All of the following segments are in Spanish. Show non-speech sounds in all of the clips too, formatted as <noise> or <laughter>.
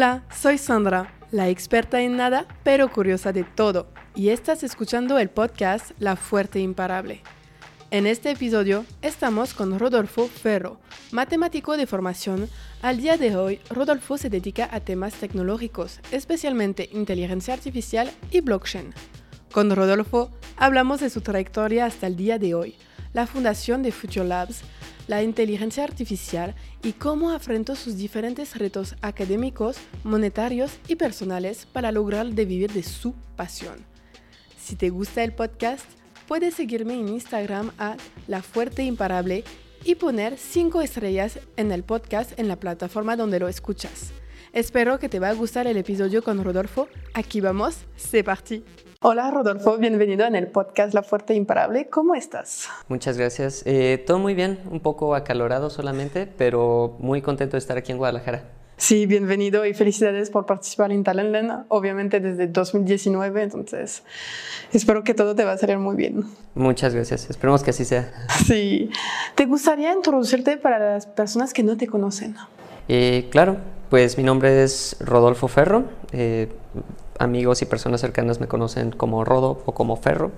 Hola, soy Sandra, la experta en nada, pero curiosa de todo, y estás escuchando el podcast La Fuerte Imparable. En este episodio estamos con Rodolfo Ferro, matemático de formación. Al día de hoy, Rodolfo se dedica a temas tecnológicos, especialmente inteligencia artificial y blockchain. Con Rodolfo hablamos de su trayectoria hasta el día de hoy, la fundación de Future Labs, la inteligencia artificial y cómo afrontó sus diferentes retos académicos, monetarios y personales para lograr de vivir de su pasión. Si te gusta el podcast, puedes seguirme en Instagram a La Fuerte Imparable y poner 5 estrellas en el podcast en la plataforma donde lo escuchas. Espero que te va a gustar el episodio con Rodolfo. Aquí vamos, c'est parti. Hola Rodolfo, bienvenido en el podcast La Fuerte Imparable. ¿Cómo estás? Muchas gracias. Eh, todo muy bien, un poco acalorado solamente, pero muy contento de estar aquí en Guadalajara. Sí, bienvenido y felicidades por participar en Talentland, obviamente desde 2019, entonces espero que todo te va a salir muy bien. Muchas gracias, esperemos que así sea. Sí, ¿te gustaría introducirte para las personas que no te conocen? Eh, claro, pues mi nombre es Rodolfo Ferro. Eh, amigos y personas cercanas me conocen como Rodo o como Ferro.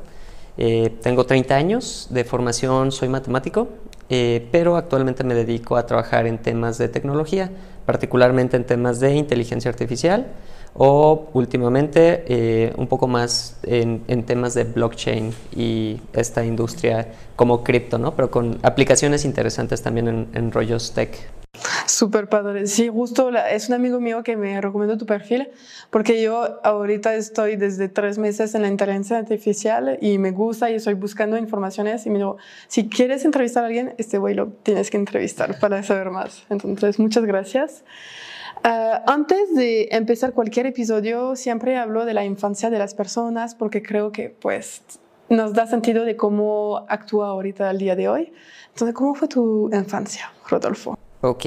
Eh, tengo 30 años, de formación soy matemático, eh, pero actualmente me dedico a trabajar en temas de tecnología, particularmente en temas de inteligencia artificial o últimamente eh, un poco más en, temas de blockchain y esta industria como cripto, ¿no? pero con aplicaciones interesantes también en, en rollos tech. Súper padre. Sí, justo es un amigo mío que me recomendó tu perfil porque yo ahorita estoy desde tres meses en la inteligencia artificial y me gusta y estoy buscando informaciones y me dijo, si quieres entrevistar a alguien, este güey lo tienes que entrevistar para saber más. Entonces, muchas gracias. Ah, antes de empezar cualquier episodio, siempre hablo de la infancia de las personas porque creo que pues nos da sentido de cómo actúa ahorita el día de hoy. Entonces, ¿cómo fue tu infancia, Rodolfo? Ok,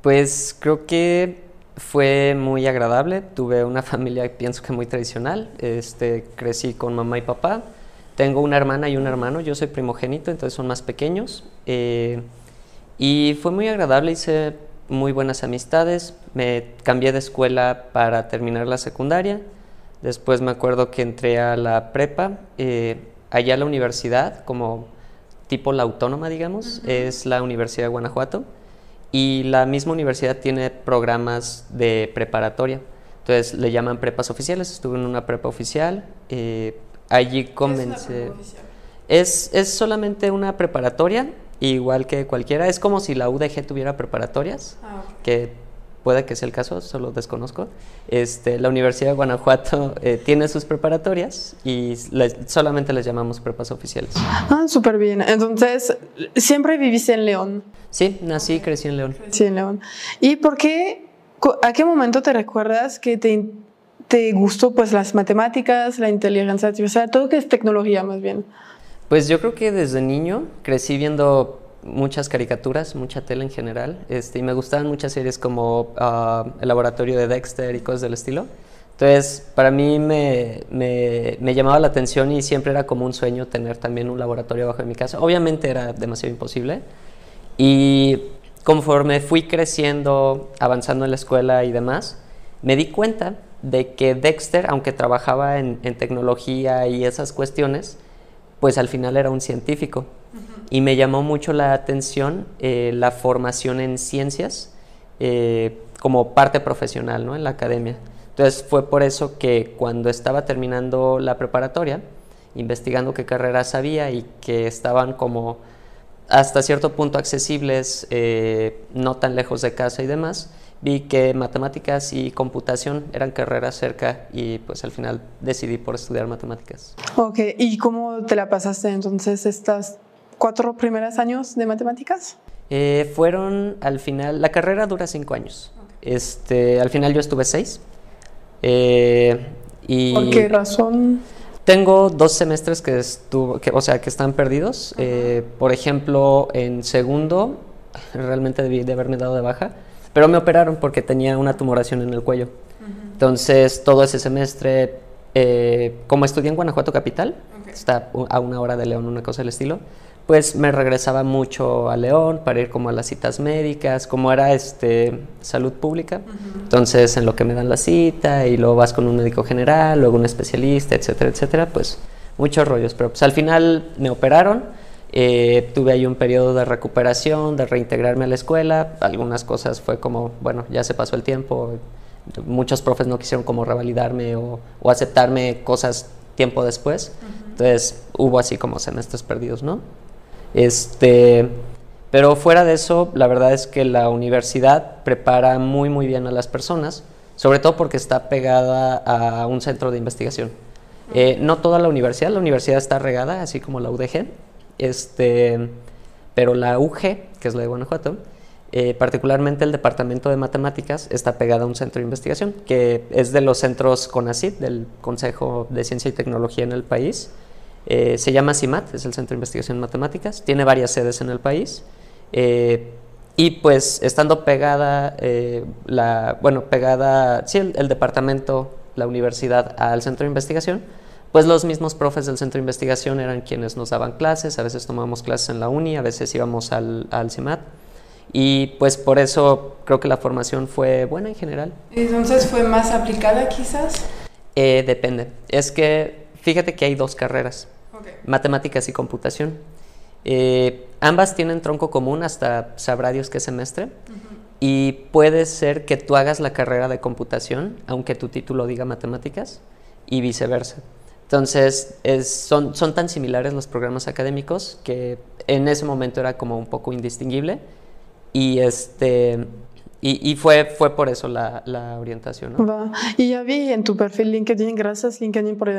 pues creo que fue muy agradable. Tuve una <laughs> familia, pienso que muy tradicional. Este, crecí con mamá y papá. Tengo una hermana y un hermano. Yo soy primogénito, entonces son más pequeños. Eh, y fue muy agradable. Hice muy buenas amistades. Me cambié de escuela para terminar la secundaria. Después me acuerdo que entré a la prepa. Eh, allá a la universidad, como tipo la autónoma, digamos, es la Universidad de Guanajuato y la misma universidad tiene programas de preparatoria. Entonces le llaman prepas oficiales. Estuve en una prepa oficial. Eh, allí comencé. Es, es, solamente una preparatoria, igual que cualquiera. Es como si la UDG tuviera preparatorias, ah, que puede que sea el caso, solo desconozco. Este, la Universidad de Guanajuato eh, tiene sus preparatorias y solamente les llamamos prepas oficiales. Ah, súper bien. Entonces, ¿siempre viviste en León? Sí, nací y crecí en León. Sí, en León. ¿Y por qué, a qué momento te recuerdas que te, te gustó pues las matemáticas, la inteligencia artificial, todo que es tecnología más bien? Pues yo creo que desde niño crecí viendo muchas caricaturas, mucha tele en general, este, y me gustaban muchas series como ah, El Laboratorio de Dexter y cosas del estilo. Entonces, para mí me, me, me, llamaba la atención y siempre era como un sueño tener también un laboratorio abajo de mi casa. Obviamente era demasiado imposible. Y conforme fui creciendo, avanzando en la escuela y demás, me di cuenta de que Dexter, aunque trabajaba en, en tecnología y esas cuestiones, pues al final era un científico. Y me llamó mucho la atención eh, la formación en ciencias eh, como parte profesional ¿no? en la academia. Entonces fue por eso que cuando estaba terminando la preparatoria, investigando qué carreras había y que estaban como hasta cierto punto accesibles, eh, no tan lejos de casa y demás, vi que matemáticas y computación eran carreras cerca y pues al final decidí por estudiar matemáticas. Ok, ¿y cómo te la pasaste entonces estas cuatro primeros años de matemáticas? Eh, fueron al final, la carrera dura cinco años. Este, al final yo estuve seis. Eh, y ¿Por qué razón? Tengo dos semestres que estuvo, que, o sea, que están perdidos. Eh, por ejemplo, en segundo, <laughs> realmente debí de haberme dado de baja, pero me operaron porque tenía una tumoración en el cuello. Entonces, todo ese semestre, como estudié en Guanajuato Capital, está a una hora de León, una cosa del estilo, pues me regresaba mucho a León para ir como a las citas médicas, como era este salud pública. Entonces, en lo que me dan la cita y luego vas con un médico general, luego un especialista, etcétera, etcétera, pues muchos rollos. Pero pues al final me operaron, eh, tuve ahí un periodo de recuperación, de reintegrarme a la escuela. Algunas cosas fue como, bueno, ya se pasó el tiempo. Muchos profes no quisieron como revalidarme o, o aceptarme cosas tiempo después. Entonces hubo así como semestres perdidos, ¿no? Este, pero fuera de eso, la verdad es que la universidad prepara muy, muy bien a las personas, sobre todo porque está pegada a un centro de investigación. Eh, no toda la universidad, la universidad está regada, así como la UDG, este, pero la UG, que es la de Guanajuato, eh, particularmente el departamento de matemáticas, está pegada a un centro de investigación, que es de los centros CONACYT, del Consejo de Ciencia y Tecnología en el país. Eh, se llama CIMAT, es el Centro de Investigación en Matemáticas, tiene varias sedes en el país. Eh, y pues estando pegada, eh, la, bueno, pegada, sí, el, departamento, la universidad al centro de investigación, pues los mismos profes del centro de investigación eran quienes nos daban clases, a veces tomábamos clases en la uni, a veces íbamos al, al CIMAT. Y pues por eso creo que la formación fue buena en general. Entonces fue más aplicada quizás. depende. Es que fíjate que hay dos carreras matemáticas y computación. Eh, ambas tienen tronco común hasta sabrá Dios qué semestre. Y puede ser que tú hagas la carrera de computación, aunque tu título diga matemáticas, y viceversa. Entonces, son, son tan similares los programas académicos que en ese momento era como un poco indistinguible. Y este. Y, fue, fue por eso la, la orientación. Y ya vi en tu perfil LinkedIn, gracias LinkedIn por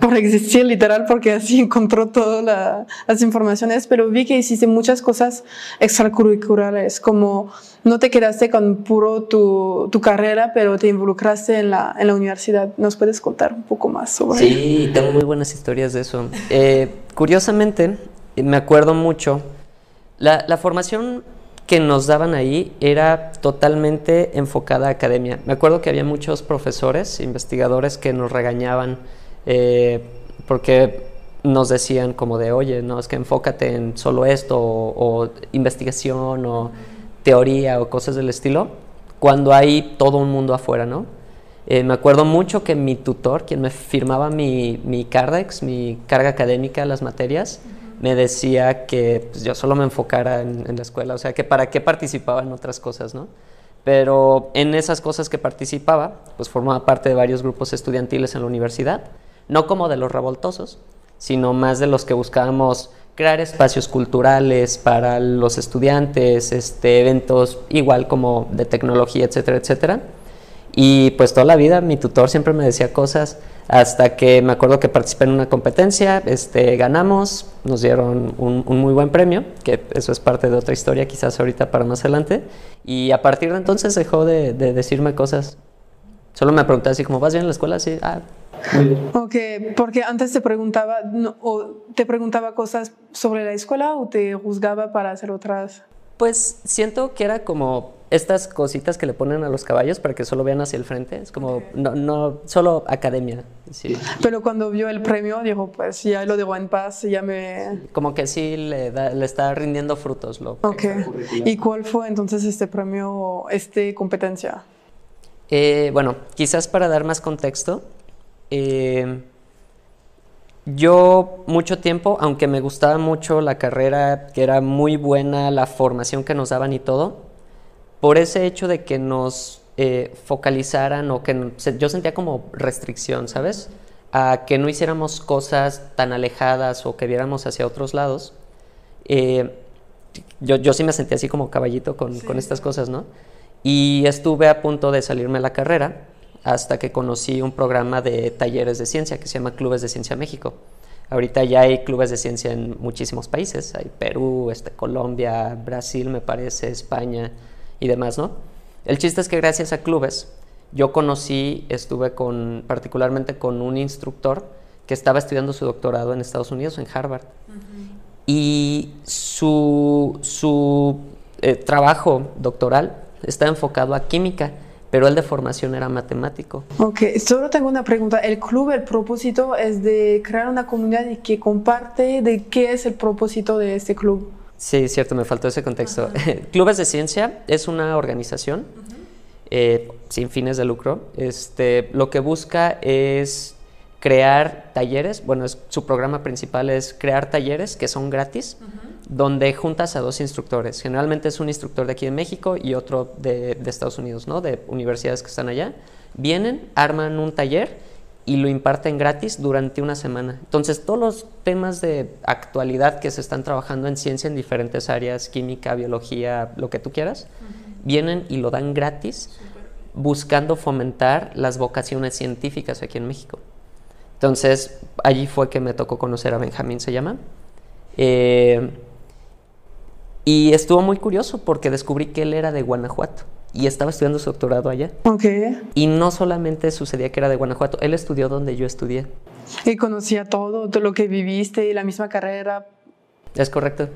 por existir literal porque así <laughs> encontró todas las informaciones, pero vi que hiciste muchas cosas extracurriculares, como no te quedaste con puro tu, tu carrera, pero te involucraste en la, en la, universidad. ¿Nos puedes contar un poco más sobre Sí, tengo muy buenas historias de eso. Eh, curiosamente, me acuerdo mucho, la, la formación que nos daban ahí era totalmente enfocada a academia. Me acuerdo que había muchos profesores, investigadores que nos regañaban eh, porque nos decían como de, oye, no, es que enfócate en solo esto, o, investigación, o teoría, o cosas del estilo, cuando hay todo un mundo afuera, ¿no? Eh, me acuerdo mucho que mi tutor, quien me firmaba mi, mi Cardex, mi carga académica, las materias, me decía que pues, yo solo me enfocara en, en, la escuela, o sea, que para qué participaba en otras cosas, ¿no? Pero en esas cosas que participaba, pues formaba parte de varios grupos estudiantiles en la universidad no como de los revoltosos, sino más de los que buscábamos crear espacios culturales para los estudiantes, este, eventos igual como de tecnología, etcétera, etcétera. Y pues toda la vida mi tutor siempre me decía cosas hasta que me acuerdo que participé en una competencia, este, ganamos, nos dieron un, muy buen premio, que eso es parte de otra historia quizás ahorita para más adelante, y a partir de entonces dejó de, decirme cosas. Solo me preguntaba así como, ¿vas bien en la escuela? Sí, ah, Ok, porque antes te preguntaba, o te preguntaba cosas sobre la escuela o te juzgaba para hacer otras. Pues siento que era como estas cositas que le ponen a los caballos para que solo vean hacia el frente. Es como, no, no, solo academia. Sí. Pero cuando vio el premio, dijo, pues ya lo dejo en paz, ya me... Como que sí le, le está rindiendo frutos. Lo ok. ¿Y cuál fue entonces este premio, este competencia? Eh, bueno, quizás para dar más contexto, eh, yo mucho tiempo, aunque me gustaba mucho la carrera, que era muy buena, la formación que nos daban y todo, por ese hecho de que nos eh, focalizaran o que yo sentía como restricción, ¿sabes? A que no hiciéramos cosas tan alejadas o que viéramos hacia otros lados. Eh, yo, yo, sí me sentía así como caballito con, con estas cosas, ¿no? Y estuve a punto de salirme de la carrera hasta que conocí un programa de talleres de ciencia que se llama Clubes de Ciencia México. Ahorita ya hay clubes de ciencia en muchísimos países, hay Perú, este, Colombia, Brasil me parece, España y demás, ¿no? El chiste es que gracias a clubes yo conocí, estuve con, particularmente con un instructor que estaba estudiando su doctorado en Estados Unidos, en Harvard. Y su, su eh, trabajo doctoral está enfocado a química pero él de formación era matemático. Ok, solo tengo una pregunta. El club, el propósito es de crear una comunidad que comparte de qué es el propósito de este club. Sí, cierto, me faltó ese contexto. <laughs> Clubes de Ciencia es una organización eh, sin fines de lucro. Este, lo que busca es crear talleres, bueno, su programa principal es crear talleres que son gratis donde juntas a dos instructores. Generalmente es un instructor de aquí de México y otro de, Estados Unidos, ¿no? De universidades que están allá. Vienen, arman un taller y lo imparten gratis durante una semana. Entonces, todos los temas de actualidad que se están trabajando en ciencia en diferentes áreas, química, biología, lo que tú quieras, vienen y lo dan gratis, buscando fomentar las vocaciones científicas aquí en México. Entonces, allí fue que me tocó conocer a Benjamín, se llama. Eh, y estuvo muy curioso porque descubrí que él era de Guanajuato y estaba estudiando su doctorado allá. Ok. Y no solamente sucedía que era de Guanajuato, él estudió donde yo estudié. Y conocía todo, todo lo que viviste y la misma carrera. Es correcto.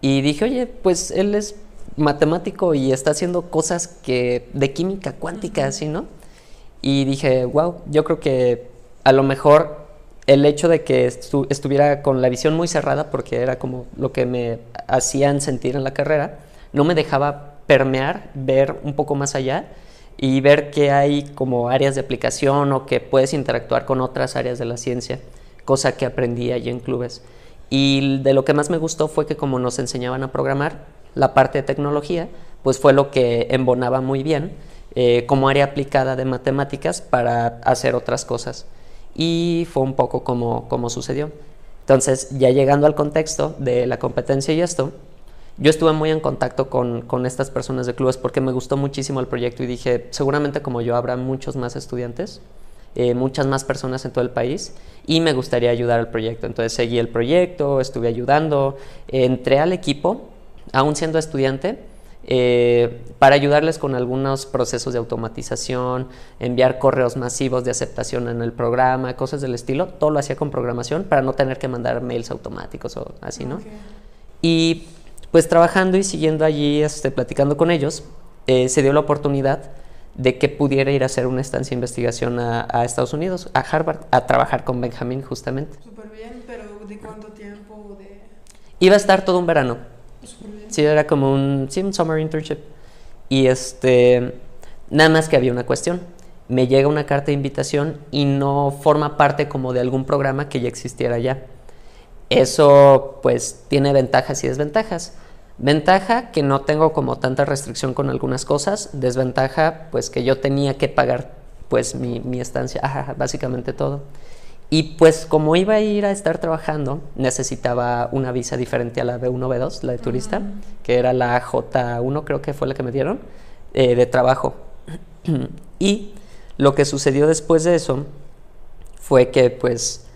Y dije, oye, pues él es matemático y está haciendo cosas que de química cuántica, así, ¿no? Y dije, wow, yo creo que a lo mejor el hecho de que estuviera con la visión muy cerrada, porque era como lo que me hacían sentir en la carrera, no me dejaba permear, ver un poco más allá y ver que hay como áreas de aplicación o que puedes interactuar con otras áreas de la ciencia, cosa que aprendí allí en clubes. Y de lo que más me gustó fue que como nos enseñaban a programar, la parte de tecnología, pues fue lo que embonaba muy bien eh, como área aplicada de matemáticas para hacer otras cosas y fue un poco como, como sucedió. Entonces, ya llegando al contexto de la competencia y esto, yo estuve muy en contacto con, con, estas personas de clubes porque me gustó muchísimo el proyecto y dije, seguramente como yo habrá muchos más estudiantes, eh, muchas más personas en todo el país y me gustaría ayudar al proyecto. Entonces seguí el proyecto, estuve ayudando, entré al equipo, aún siendo estudiante, eh, para ayudarles con algunos procesos de automatización, enviar correos masivos de aceptación en el programa, cosas del estilo. Todo lo hacía con programación para no tener que mandar mails automáticos o así, ¿no? Y pues trabajando y siguiendo allí, este, platicando con ellos, eh, se dio la oportunidad de que pudiera ir a hacer una estancia de investigación a, a Estados Unidos, a Harvard, a trabajar con Benjamín justamente. Súper bien, pero ¿de cuánto tiempo? De... Iba a estar todo un verano. Sí, era como un, sí, un summer internship. Y este, nada más que había una cuestión. Me llega una carta de invitación y no forma parte como de algún programa que ya existiera ya. Eso pues tiene ventajas y desventajas. Ventaja que no tengo como tanta restricción con algunas cosas. Desventaja pues que yo tenía que pagar pues mi, mi estancia, Ajá, básicamente todo. Y pues como iba a ir a estar trabajando, necesitaba una visa diferente a la B1, B2, la de turista, que era la J1, creo que fue la que me dieron, eh, de trabajo. <clears throat> y lo que sucedió después de eso fue que pues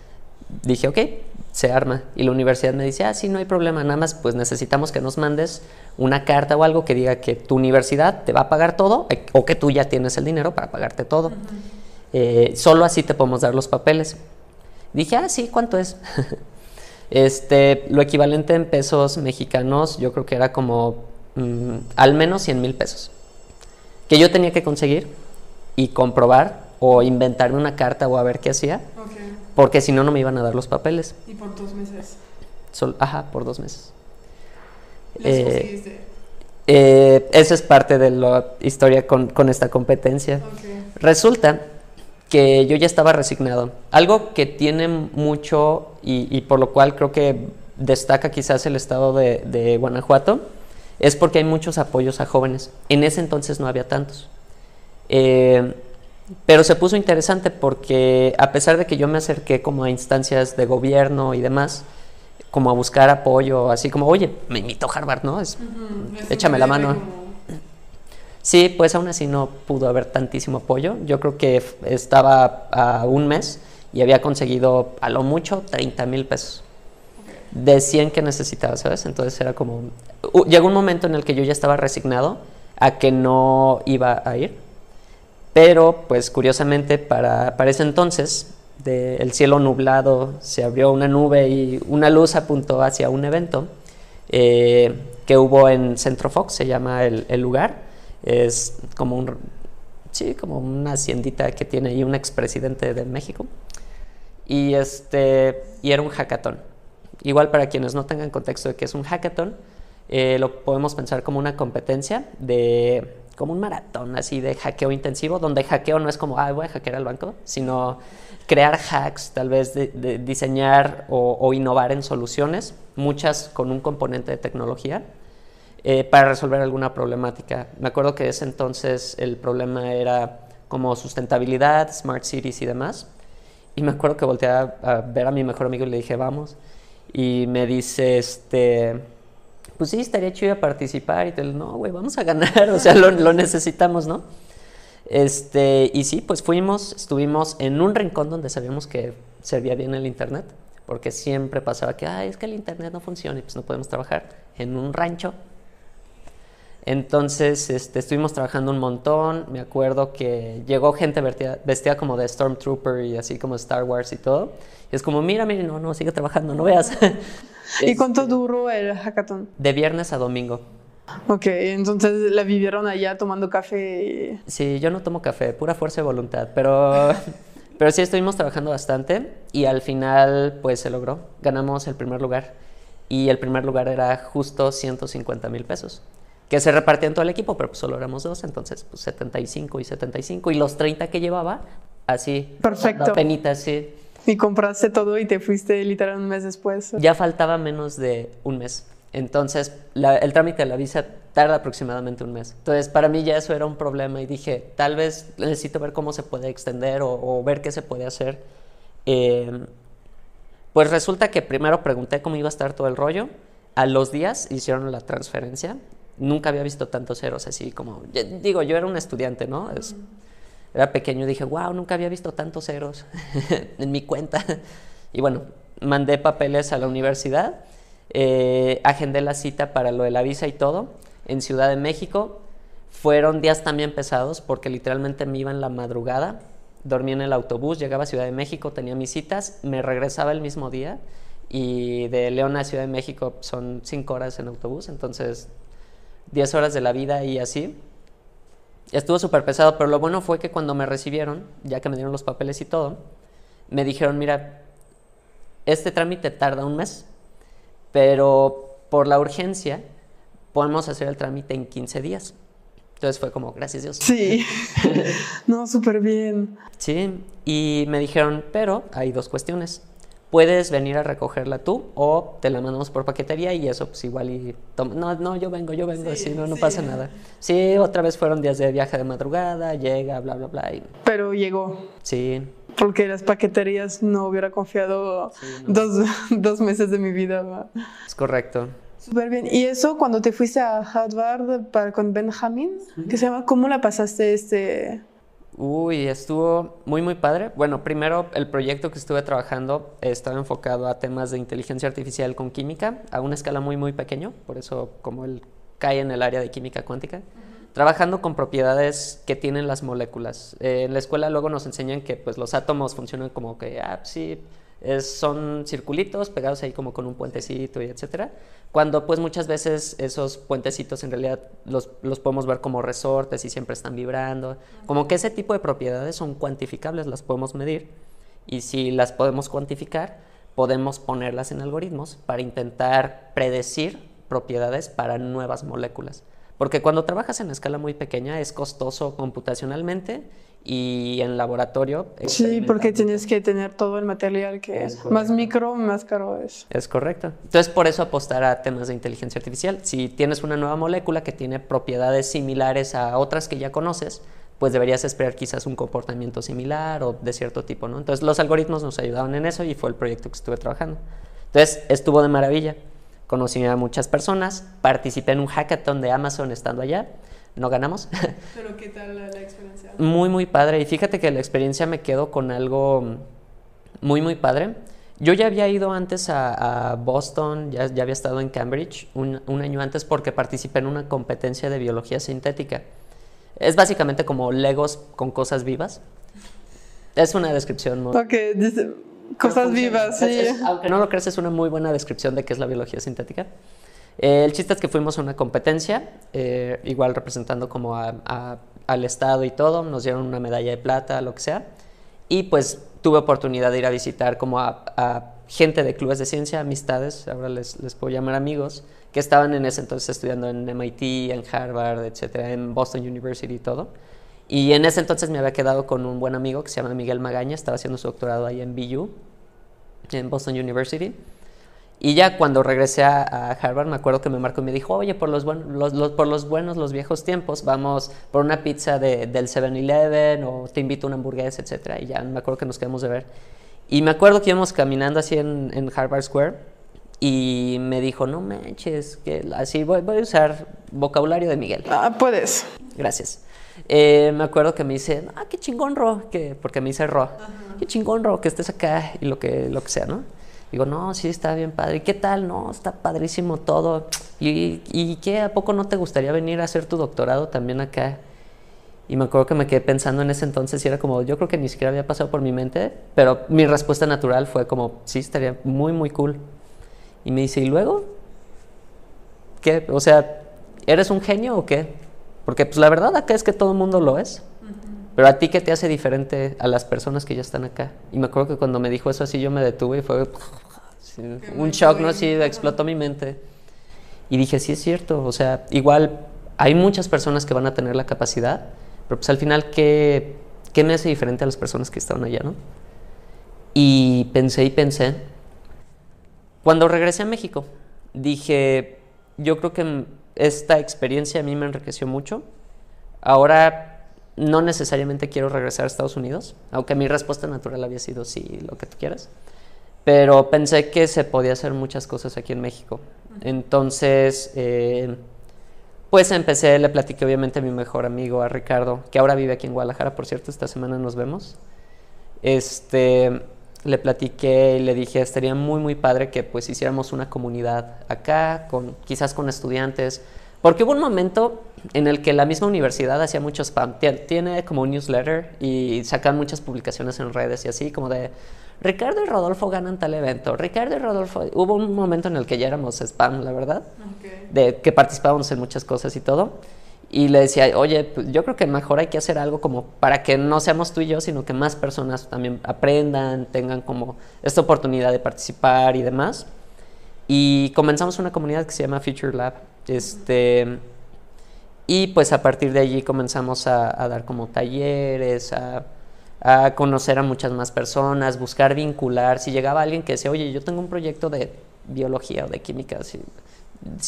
dije, ok, se arma. Y la universidad me dice, ah, sí, no hay problema, nada más pues necesitamos que nos mandes una carta o algo que diga que tu universidad te va a pagar todo eh, o que tú ya tienes el dinero para pagarte todo. Eh, solo así te podemos dar los papeles. Dije, ah, sí, ¿cuánto es? <laughs> este, lo equivalente en pesos mexicanos, yo creo que era como mm, al menos 100 mil pesos. Que yo tenía que conseguir y comprobar o inventarme una carta o a ver qué hacía. Porque si no, no me iban a dar los papeles. ¿Y por dos meses? ajá, por dos meses. Eh, eh, esa es parte de la historia con, con esta competencia. Resulta que yo ya estaba resignado. Algo que tiene mucho y, por lo cual creo que destaca quizás el estado de, Guanajuato es porque hay muchos apoyos a jóvenes. En ese entonces no había tantos. Eh, pero se puso interesante porque a pesar de que yo me acerqué como a instancias de gobierno y demás, como a buscar apoyo, así como, oye, me invito a Harvard, ¿no? Es, Échame la mano. Sí, pues aún así no pudo haber tantísimo apoyo. Yo creo que estaba a un mes y había conseguido a lo mucho 30 mil pesos de 100 que necesitaba, ¿sabes? Entonces era como... llegó un momento en el que yo ya estaba resignado a que no iba a ir, pero pues curiosamente para, para ese entonces, del cielo nublado, se abrió una nube y una luz apuntó hacia un evento eh, que hubo en Centro Fox, se llama el, el lugar es como un sí, como una haciendita que tiene ahí un expresidente de México. Y, este, y era un hackathon. Igual para quienes no tengan contexto de qué es un hackathon, eh, lo podemos pensar como una competencia de como un maratón así de hackeo intensivo, donde hackeo no es como, ah, voy a hackear al banco, sino crear hacks, tal vez de, diseñar o, innovar en soluciones, muchas con un componente de tecnología, eh, para resolver alguna problemática. Me acuerdo que ese entonces el problema era como sustentabilidad, smart cities y demás. Y me acuerdo que volteé a, ver a mi mejor amigo y le dije, vamos. Y me dice, este, pues sí, estaría chido participar. Y te no, güey, vamos a ganar, o sea, lo, <laughs> lo necesitamos, ¿no? Este, y sí, pues fuimos, estuvimos en un rincón donde sabíamos que servía bien el internet, porque siempre pasaba que, ay, es que el internet no funciona y pues no podemos trabajar en un rancho. Entonces este, estuvimos trabajando un montón, me acuerdo que llegó gente vestida, como de Stormtrooper y así como Star Wars y todo. Y es como, mira, mira, no, no, sigue trabajando, no veas. <laughs> ¿Y cuánto duró el hackathon? De viernes a domingo. Ok, entonces la vivieron allá tomando café. Sí, yo no tomo café, pura fuerza de voluntad, pero, <laughs> pero sí estuvimos trabajando bastante y al final pues se logró, ganamos el primer lugar y el primer lugar era justo 150 mil pesos que se repartían todo el equipo, pero pues solo éramos dos, entonces pues 75 y 75 y los 30 que llevaba, así. Perfecto. Penitas, sí. Y compraste todo y te fuiste literal un mes después. Ya faltaba menos de un mes. Entonces, el trámite de la visa tarda aproximadamente un mes. Entonces, para mí ya eso era un problema y dije, tal vez necesito ver cómo se puede extender o, ver qué se puede hacer. Em, pues resulta que primero pregunté cómo iba a estar todo el rollo. A los días hicieron la transferencia. Nunca había visto tantos ceros así como... Digo, yo era un estudiante, ¿no? era pequeño dije, wow, nunca había visto tantos ceros <laughs> en mi cuenta. <laughs> y bueno, mandé papeles a la universidad eh, agendé la cita para lo de la visa y todo en Ciudad de México. Fueron días también pesados porque literalmente me iba en la madrugada, dormía en el autobús, llegaba a Ciudad de México, tenía mis citas, me regresaba el mismo día y de León a Ciudad de México son cinco horas en autobús, entonces 10 horas de la vida y así. Estuvo súper pesado, pero lo bueno fue que cuando me recibieron, ya que me dieron los papeles y todo, me dijeron, mira, este trámite tarda un mes, pero por la urgencia podemos hacer el trámite en 15 días. Entonces fue como, gracias Dios. Sí, <laughs> no, súper bien. Sí, y me dijeron, pero hay dos cuestiones. Puedes venir a recogerla tú o te la mandamos por paquetería y eso pues igual y... No, no, yo vengo, yo vengo, sí, no, no pasa nada. Sí, otra vez fueron días de viaje de madrugada, llega, bla, bla, bla. Pero llegó. Sí, porque las paqueterías no hubiera confiado <laughs> Dos, meses de mi vida. Es correcto. Súper bien. ¿Y eso cuando te fuiste a Harvard para, con Benjamin? ¿Qué se llama? ¿Cómo la pasaste este...? Uy, estuvo muy, muy padre. Bueno, primero el proyecto que estuve trabajando estaba enfocado a temas de inteligencia artificial con química, a una escala muy, muy pequeño, por eso como él cae en el área de química cuántica trabajando con propiedades que tienen las moléculas. Eh, en la escuela luego nos enseñan que pues, los átomos funcionan como que, ah, sí, son circulitos pegados ahí como con un puentecito y etcétera. Cuando pues muchas veces esos puentecitos en realidad los, los, podemos ver como resortes y siempre están vibrando. Como que ese tipo de propiedades son cuantificables, las podemos medir. Y si las podemos cuantificar, podemos ponerlas en algoritmos para intentar predecir propiedades para nuevas moléculas. Porque cuando trabajas en escala muy pequeña es costoso computacionalmente y en laboratorio. Sí, porque tienes que tener todo el material que es más micro, más caro es. Es correcto. Entonces, por eso apostar a temas de inteligencia artificial. Si tienes una nueva molécula que tiene propiedades similares a otras que ya conoces, pues deberías esperar quizás un comportamiento similar o de cierto tipo, ¿no? Entonces, los algoritmos nos ayudaban en eso y fue el proyecto que estuve trabajando. Entonces, estuvo de maravilla conocí a muchas personas, participé en un hackathon de Amazon estando allá, no ganamos. <laughs> Pero ¿qué tal la, experiencia? Muy, muy padre. Y fíjate que la experiencia me quedó con algo muy, muy padre. Yo ya había ido antes a, Boston, ya, ya, había estado en Cambridge un, un, año antes porque participé en una competencia de biología sintética. Es básicamente como Legos con cosas vivas. Es una descripción muy... Ok, Cosas vivas, sí. aunque no lo creas, es una muy buena descripción de qué es la biología sintética. Eh, el chiste es que fuimos a una competencia, eh, igual representando como al estado y todo, nos dieron una medalla de plata, lo que sea. Y pues tuve oportunidad de ir a visitar como a, gente de clubes de ciencia, amistades, ahora les, les, puedo llamar amigos, que estaban en ese entonces estudiando en MIT, en Harvard, etcétera, en Boston University y todo. Y en ese entonces me había quedado con un buen amigo que se llama Miguel Magaña, estaba haciendo su doctorado ahí en BU, en Boston University. Y ya cuando regresé a, Harvard, me acuerdo que me marcó y me dijo, oye, por los, los, por los buenos, los viejos tiempos, vamos por una pizza de, del 7-Eleven o te invito a una hamburguesa, etc. Y ya me acuerdo que nos quedamos de ver. Y me acuerdo que íbamos caminando así en, en Harvard Square y me dijo, no manches, que así voy, voy, a usar vocabulario de Miguel. Ah, puedes. Gracias. Eh, me acuerdo que me dice, ah, qué chingón, Ro, que, porque me dice Ro, qué chingón, Ro, que estés acá y lo que, lo que sea, ¿no? Digo, no, sí, está bien padre. ¿Y qué tal? No, está padrísimo todo. ¿Y, ¿Y qué? ¿A poco no te gustaría venir a hacer tu doctorado también acá? Y me acuerdo que me quedé pensando en ese entonces y era como, yo creo que ni siquiera había pasado por mi mente, pero mi respuesta natural fue como, sí, estaría muy, muy cool. Y me dice, ¿y luego? ¿Qué? O sea, ¿eres un genio o qué? Porque pues la verdad acá es que todo el mundo lo es. Pero a ti, ¿qué te hace diferente a las personas que ya están acá? Y me acuerdo que cuando me dijo eso así, yo me detuve y fue <laughs> un shock, ¿no? Así explotó mi mente. Y dije, sí es cierto, o sea, igual hay muchas personas que van a tener la capacidad, pero pues al final, ¿qué, qué me hace diferente a las personas que estaban allá, no? Y pensé y pensé. Cuando regresé a México, dije, yo creo que esta experiencia a mí me enriqueció mucho. Ahora no necesariamente quiero regresar a Estados Unidos, aunque mi respuesta natural había sido sí, lo que tú quieras. Pero pensé que se podía hacer muchas cosas aquí en México. Entonces, eh, pues empecé, le platiqué obviamente a mi mejor amigo, a Ricardo, que ahora vive aquí en Guadalajara, por cierto, esta semana nos vemos. Este, le platiqué y le dije, estaría muy, muy padre que pues hiciéramos una comunidad acá, con, quizás con estudiantes, porque hubo un momento en el que la misma universidad hacía mucho spam. Tiene como un newsletter y sacan muchas publicaciones en redes y así, como de Ricardo y Rodolfo ganan tal evento. Ricardo y Rodolfo. Hubo un momento en el que ya éramos spam, la verdad, de que participábamos en muchas cosas y todo. Y le decía, oye, pues, yo creo que mejor hay que hacer algo como para que no seamos tú y yo, sino que más personas también aprendan, tengan como esta oportunidad de participar y demás. Y comenzamos una comunidad que se llama Future Lab este, y pues a partir de allí comenzamos a, dar como talleres, a, conocer a muchas más personas, buscar vincular. Si llegaba alguien que decía, oye, yo tengo un proyecto de biología o de química, si,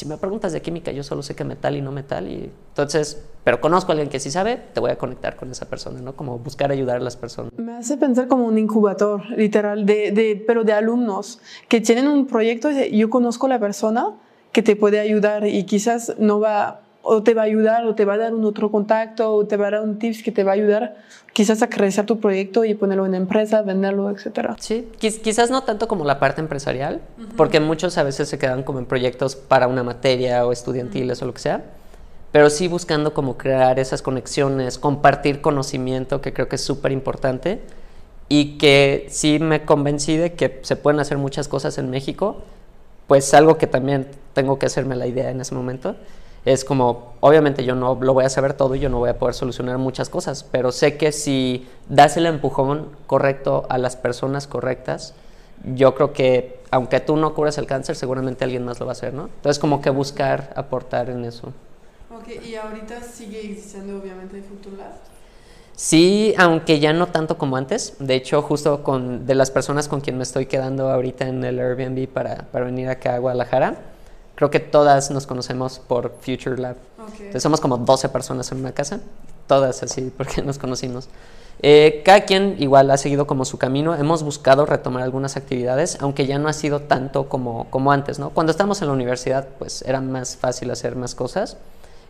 me preguntas de química, yo solo sé que metal y no metal, y entonces, pero conozco a alguien que sí sabe, te voy a conectar con esa persona, ¿no? Como buscar ayudar a las personas. Me hace pensar como un incubador, literal, de, de pero de alumnos que tienen un proyecto yo conozco a la persona, que te puede ayudar y quizás no va o te va a ayudar o te va a dar un otro contacto o te va a dar un tips que te va a ayudar quizás a crecer tu proyecto y ponerlo en empresa, venderlo, etcétera. Sí, quizás no tanto como la parte empresarial, porque muchos a veces se quedan como en proyectos para una materia o estudiantiles o lo que sea, pero sí buscando como crear esas conexiones, compartir conocimiento, que creo que es súper importante y que sí me convencí de que se pueden hacer muchas cosas en México, pues algo que también tengo que hacerme la idea en ese momento. Es como, obviamente yo no lo voy a saber todo y yo no voy a poder solucionar muchas cosas, pero sé que si das el empujón correcto a las personas correctas, yo creo que aunque tú no cures el cáncer, seguramente alguien más lo va a hacer, ¿no? Entonces como que buscar aportar en eso. Ok, y ahorita sigue existiendo obviamente Futurlab. Sí, aunque ya no tanto como antes. De hecho, justo con de las personas con quien me estoy quedando ahorita en el Airbnb para, para venir acá a Guadalajara, creo que todas nos conocemos por Future Lab. Entonces somos como 12 personas en una casa, todas así, <laughs> porque nos conocimos. Eh, cada quien igual ha seguido como su camino. Hemos buscado retomar algunas actividades, aunque ya no ha sido tanto como, como antes, ¿no? Cuando estábamos en la universidad, pues era más fácil hacer más cosas.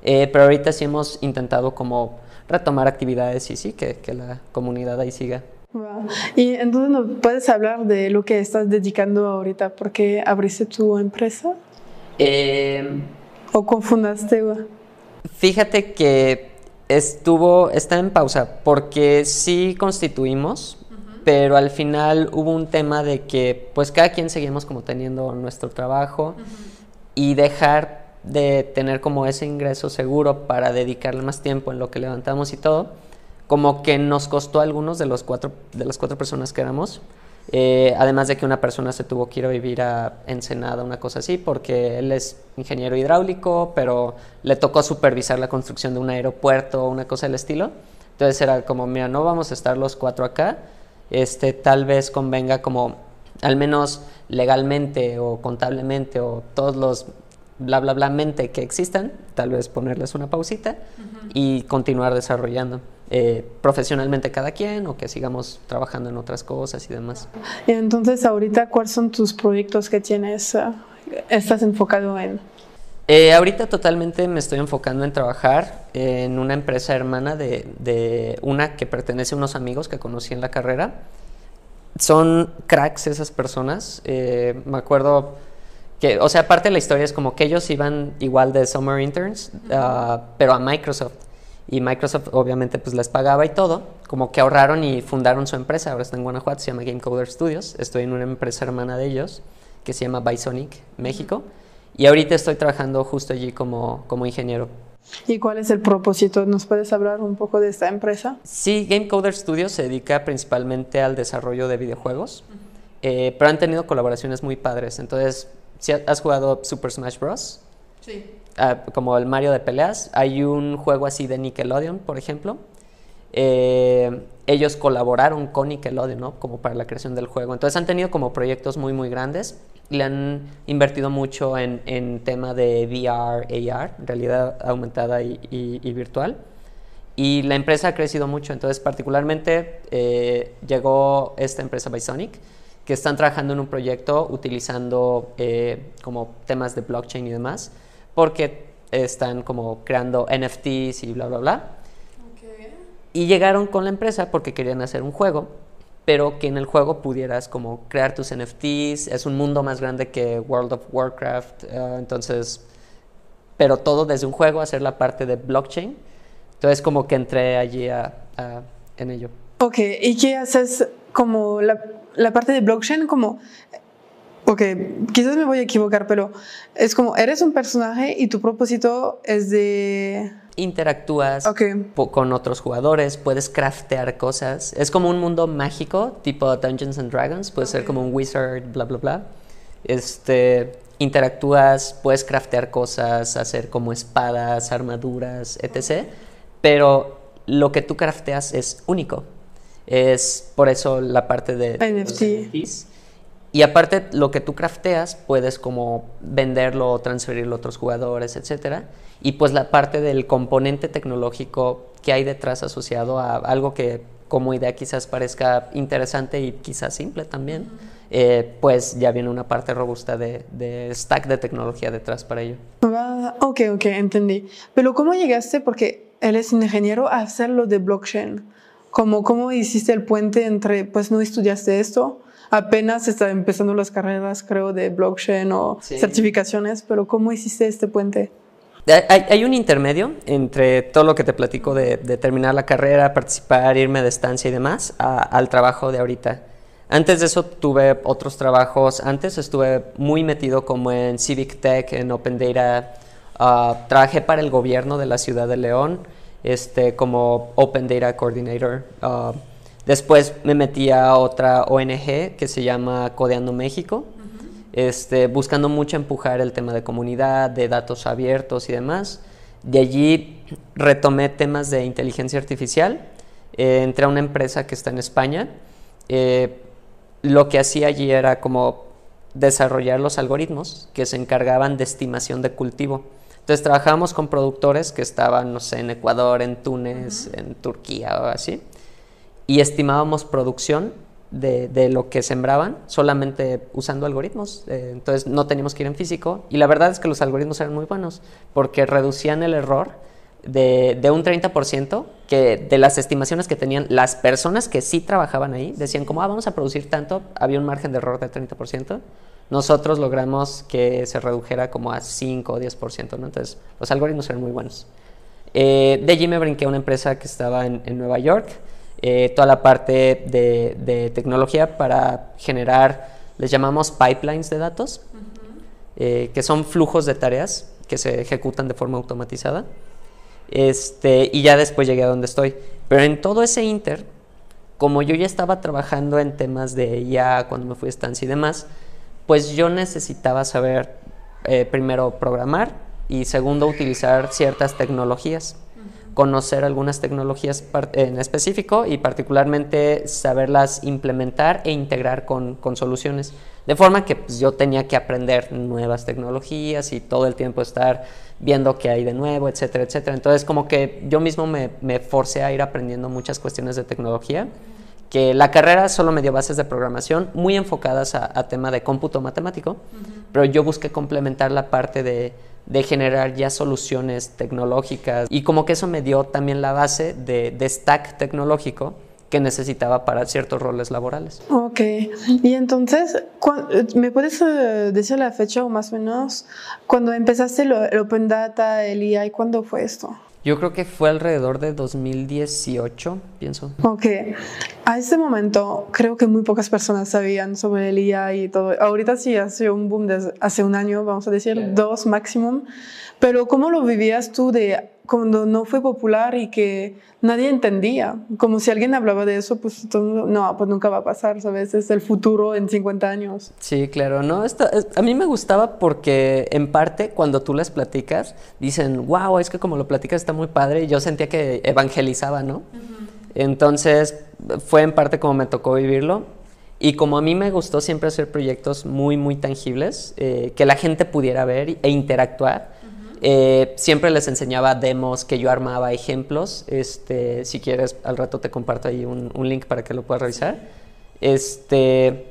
Eh, pero ahorita sí hemos intentado como retomar actividades y sí, que, que la comunidad ahí siga. Y entonces nos puedes hablar de lo que estás dedicando ahorita, ¿por qué abriste tu empresa? Em, ¿O confundaste? Fíjate que estuvo, está en pausa, porque sí constituimos, pero al final hubo un tema de que pues cada quien seguimos como teniendo nuestro trabajo y dejar de tener como ese ingreso seguro para dedicarle más tiempo en lo que levantamos y todo, como que nos costó a algunos de, los cuatro, de las cuatro personas que éramos. Eh, además de que una persona se tuvo que ir a vivir a Ensenada, una cosa así, porque él es ingeniero hidráulico, pero le tocó supervisar la construcción de un aeropuerto, una cosa del estilo. Entonces era como, mira, no vamos a estar los cuatro acá, este, tal vez convenga como, al menos legalmente o contablemente o todos los bla, bla, bla, mente que existan, tal vez ponerles una pausita y continuar desarrollando. Eh, profesionalmente cada quien o que sigamos trabajando en otras cosas y demás. Y entonces ahorita, ¿cuáles son tus proyectos que tienes? Uh, ¿Estás enfocado en? Eh, ahorita totalmente me estoy enfocando en trabajar en una empresa hermana de, de, una que pertenece a unos amigos que conocí en la carrera. Son cracks esas personas. Eh, me acuerdo que, o sea, aparte de la historia es como que ellos iban igual de Summer Interns, uh, pero a Microsoft. Y Microsoft obviamente pues les pagaba y todo. Como que ahorraron y fundaron su empresa. Ahora está en Guanajuato, se llama Game Coder Studios. Estoy en una empresa hermana de ellos que se llama Bisonic México. Y ahorita estoy trabajando justo allí como, como ingeniero. ¿Y cuál es el propósito? ¿Nos puedes hablar un poco de esta empresa? Sí, Game Coder Studios se dedica principalmente al desarrollo de videojuegos, eh, pero han tenido colaboraciones muy padres. Entonces, si has jugado Super Smash Bros. Sí. Ah, como el Mario de peleas, hay un juego así de Nickelodeon, por ejemplo. Eh, ellos colaboraron con Nickelodeon, ¿no? Como para la creación del juego. Entonces han tenido como proyectos muy, muy grandes. Le han invertido mucho en, en tema de VR, AR, realidad aumentada y, y, virtual. Y la empresa ha crecido mucho. Entonces, particularmente, eh, llegó esta empresa Bisonic que están trabajando en un proyecto utilizando eh, como temas de blockchain y demás, porque están como creando NFTs y bla, bla, bla. Y llegaron con la empresa porque querían hacer un juego, pero que en el juego pudieras como crear tus NFTs, es un mundo más grande que World of Warcraft, uh, entonces, pero todo desde un juego, hacer la parte de blockchain. Entonces como que entré allí a, a, en ello. Ok, ¿y qué haces como la la parte de blockchain como, ok, quizás me voy a equivocar, pero es como, eres un personaje y tu propósito es de... Interactúas con otros jugadores, puedes craftear cosas. Es como un mundo mágico, tipo Dungeons and Dragons, puede ser como un wizard, bla, bla, bla. Este, interactúas, puedes craftear cosas, hacer como espadas, armaduras, etc. Pero lo que tú crafteas es único. Es por eso la parte de NFTs. Y aparte, lo que tú crafteas, puedes como venderlo o transferirlo a otros jugadores, etc. Y pues la parte del componente tecnológico que hay detrás asociado a algo que como idea quizás parezca interesante y quizás simple también, eh, pues ya viene una parte robusta de, de, stack de tecnología detrás para ello. Ah, ok, ok, entendí. Pero ¿cómo llegaste, porque él es ingeniero, a hacerlo de blockchain? ¿Cómo, ¿Cómo hiciste el puente entre, pues no estudiaste esto? Apenas están empezando las carreras, creo, de blockchain o certificaciones, pero ¿cómo hiciste este puente? Hay, hay, un intermedio entre todo lo que te platico de, de, terminar la carrera, participar, irme de estancia y demás, al trabajo de ahorita. Antes de eso tuve otros trabajos. Antes estuve muy metido como en Civic Tech, en Open Data. Uh, trabajé para el gobierno de la ciudad de León este, como Open Data Coordinator. Uh, después me metí a otra ONG que se llama Codeando México, este, buscando mucho empujar el tema de comunidad, de datos abiertos y demás. De allí retomé temas de inteligencia artificial. Eh, entré a una empresa que está en España. Eh, lo que hacía allí era como desarrollar los algoritmos que se encargaban de estimación de cultivo. Entonces trabajábamos con productores que estaban, no sé, en Ecuador, en Túnez, en Turquía o así, y estimábamos producción de, de, lo que sembraban solamente usando algoritmos. Eh, entonces no teníamos que ir en físico. Y la verdad es que los algoritmos eran muy buenos porque reducían el error de, de, un 30% que de las estimaciones que tenían las personas que sí trabajaban ahí. Decían como, ah, vamos a producir tanto, había un margen de error del 30% nosotros logramos que se redujera como a 5 o 10%, ¿no? Entonces, los algoritmos eran muy buenos. Eh, de allí me brinqué a una empresa que estaba en, Nueva York, eh, toda la parte de, tecnología para generar, les llamamos pipelines de datos, eh, que son flujos de tareas que se ejecutan de forma automatizada. Este, y ya después llegué a donde estoy. Pero en todo ese inter, como yo ya estaba trabajando en temas de IA cuando me fui a estancia y demás, pues yo necesitaba saber eh, primero programar y segundo utilizar ciertas tecnologías conocer algunas tecnologías en específico y particularmente saberlas implementar e integrar con, con soluciones. De forma que pues, yo tenía que aprender nuevas tecnologías y todo el tiempo estar viendo qué hay de nuevo, etcétera, etcétera. Entonces como que yo mismo me, me forcé a ir aprendiendo muchas cuestiones de tecnología que la carrera solo me dio bases de programación muy enfocadas a, tema de cómputo matemático, pero yo busqué complementar la parte de, de, generar ya soluciones tecnológicas y como que eso me dio también la base de, de stack tecnológico que necesitaba para ciertos roles laborales. Ok, y entonces, ¿me puedes eh, decir la fecha o más o menos cuando empezaste el Open Data, el IA, y cuándo fue esto? Yo creo que fue alrededor de 2018, pienso. Ok. A ese momento creo que muy pocas personas sabían sobre el IA y todo. Ahorita sí hace un boom desde hace un año, vamos a decir, dos máximo. Pero ¿cómo lo vivías tú de cuando no fue popular y que nadie entendía? Como si alguien hablaba de eso, pues no, pues nunca va a pasar, ¿sabes? Es el futuro en 50 años. Sí, claro, no, a mí me gustaba porque en parte cuando tú les platicas, dicen, wow, es que como lo platicas está muy padre y yo sentía que evangelizaba, ¿no? Entonces fue en parte como me tocó vivirlo. Y como a mí me gustó siempre hacer proyectos muy, muy tangibles, eh, que la gente pudiera ver e interactuar, eh, siempre les enseñaba demos que yo armaba, ejemplos. Este, si quieres, al rato te comparto ahí un, link para que lo puedas revisar. Este,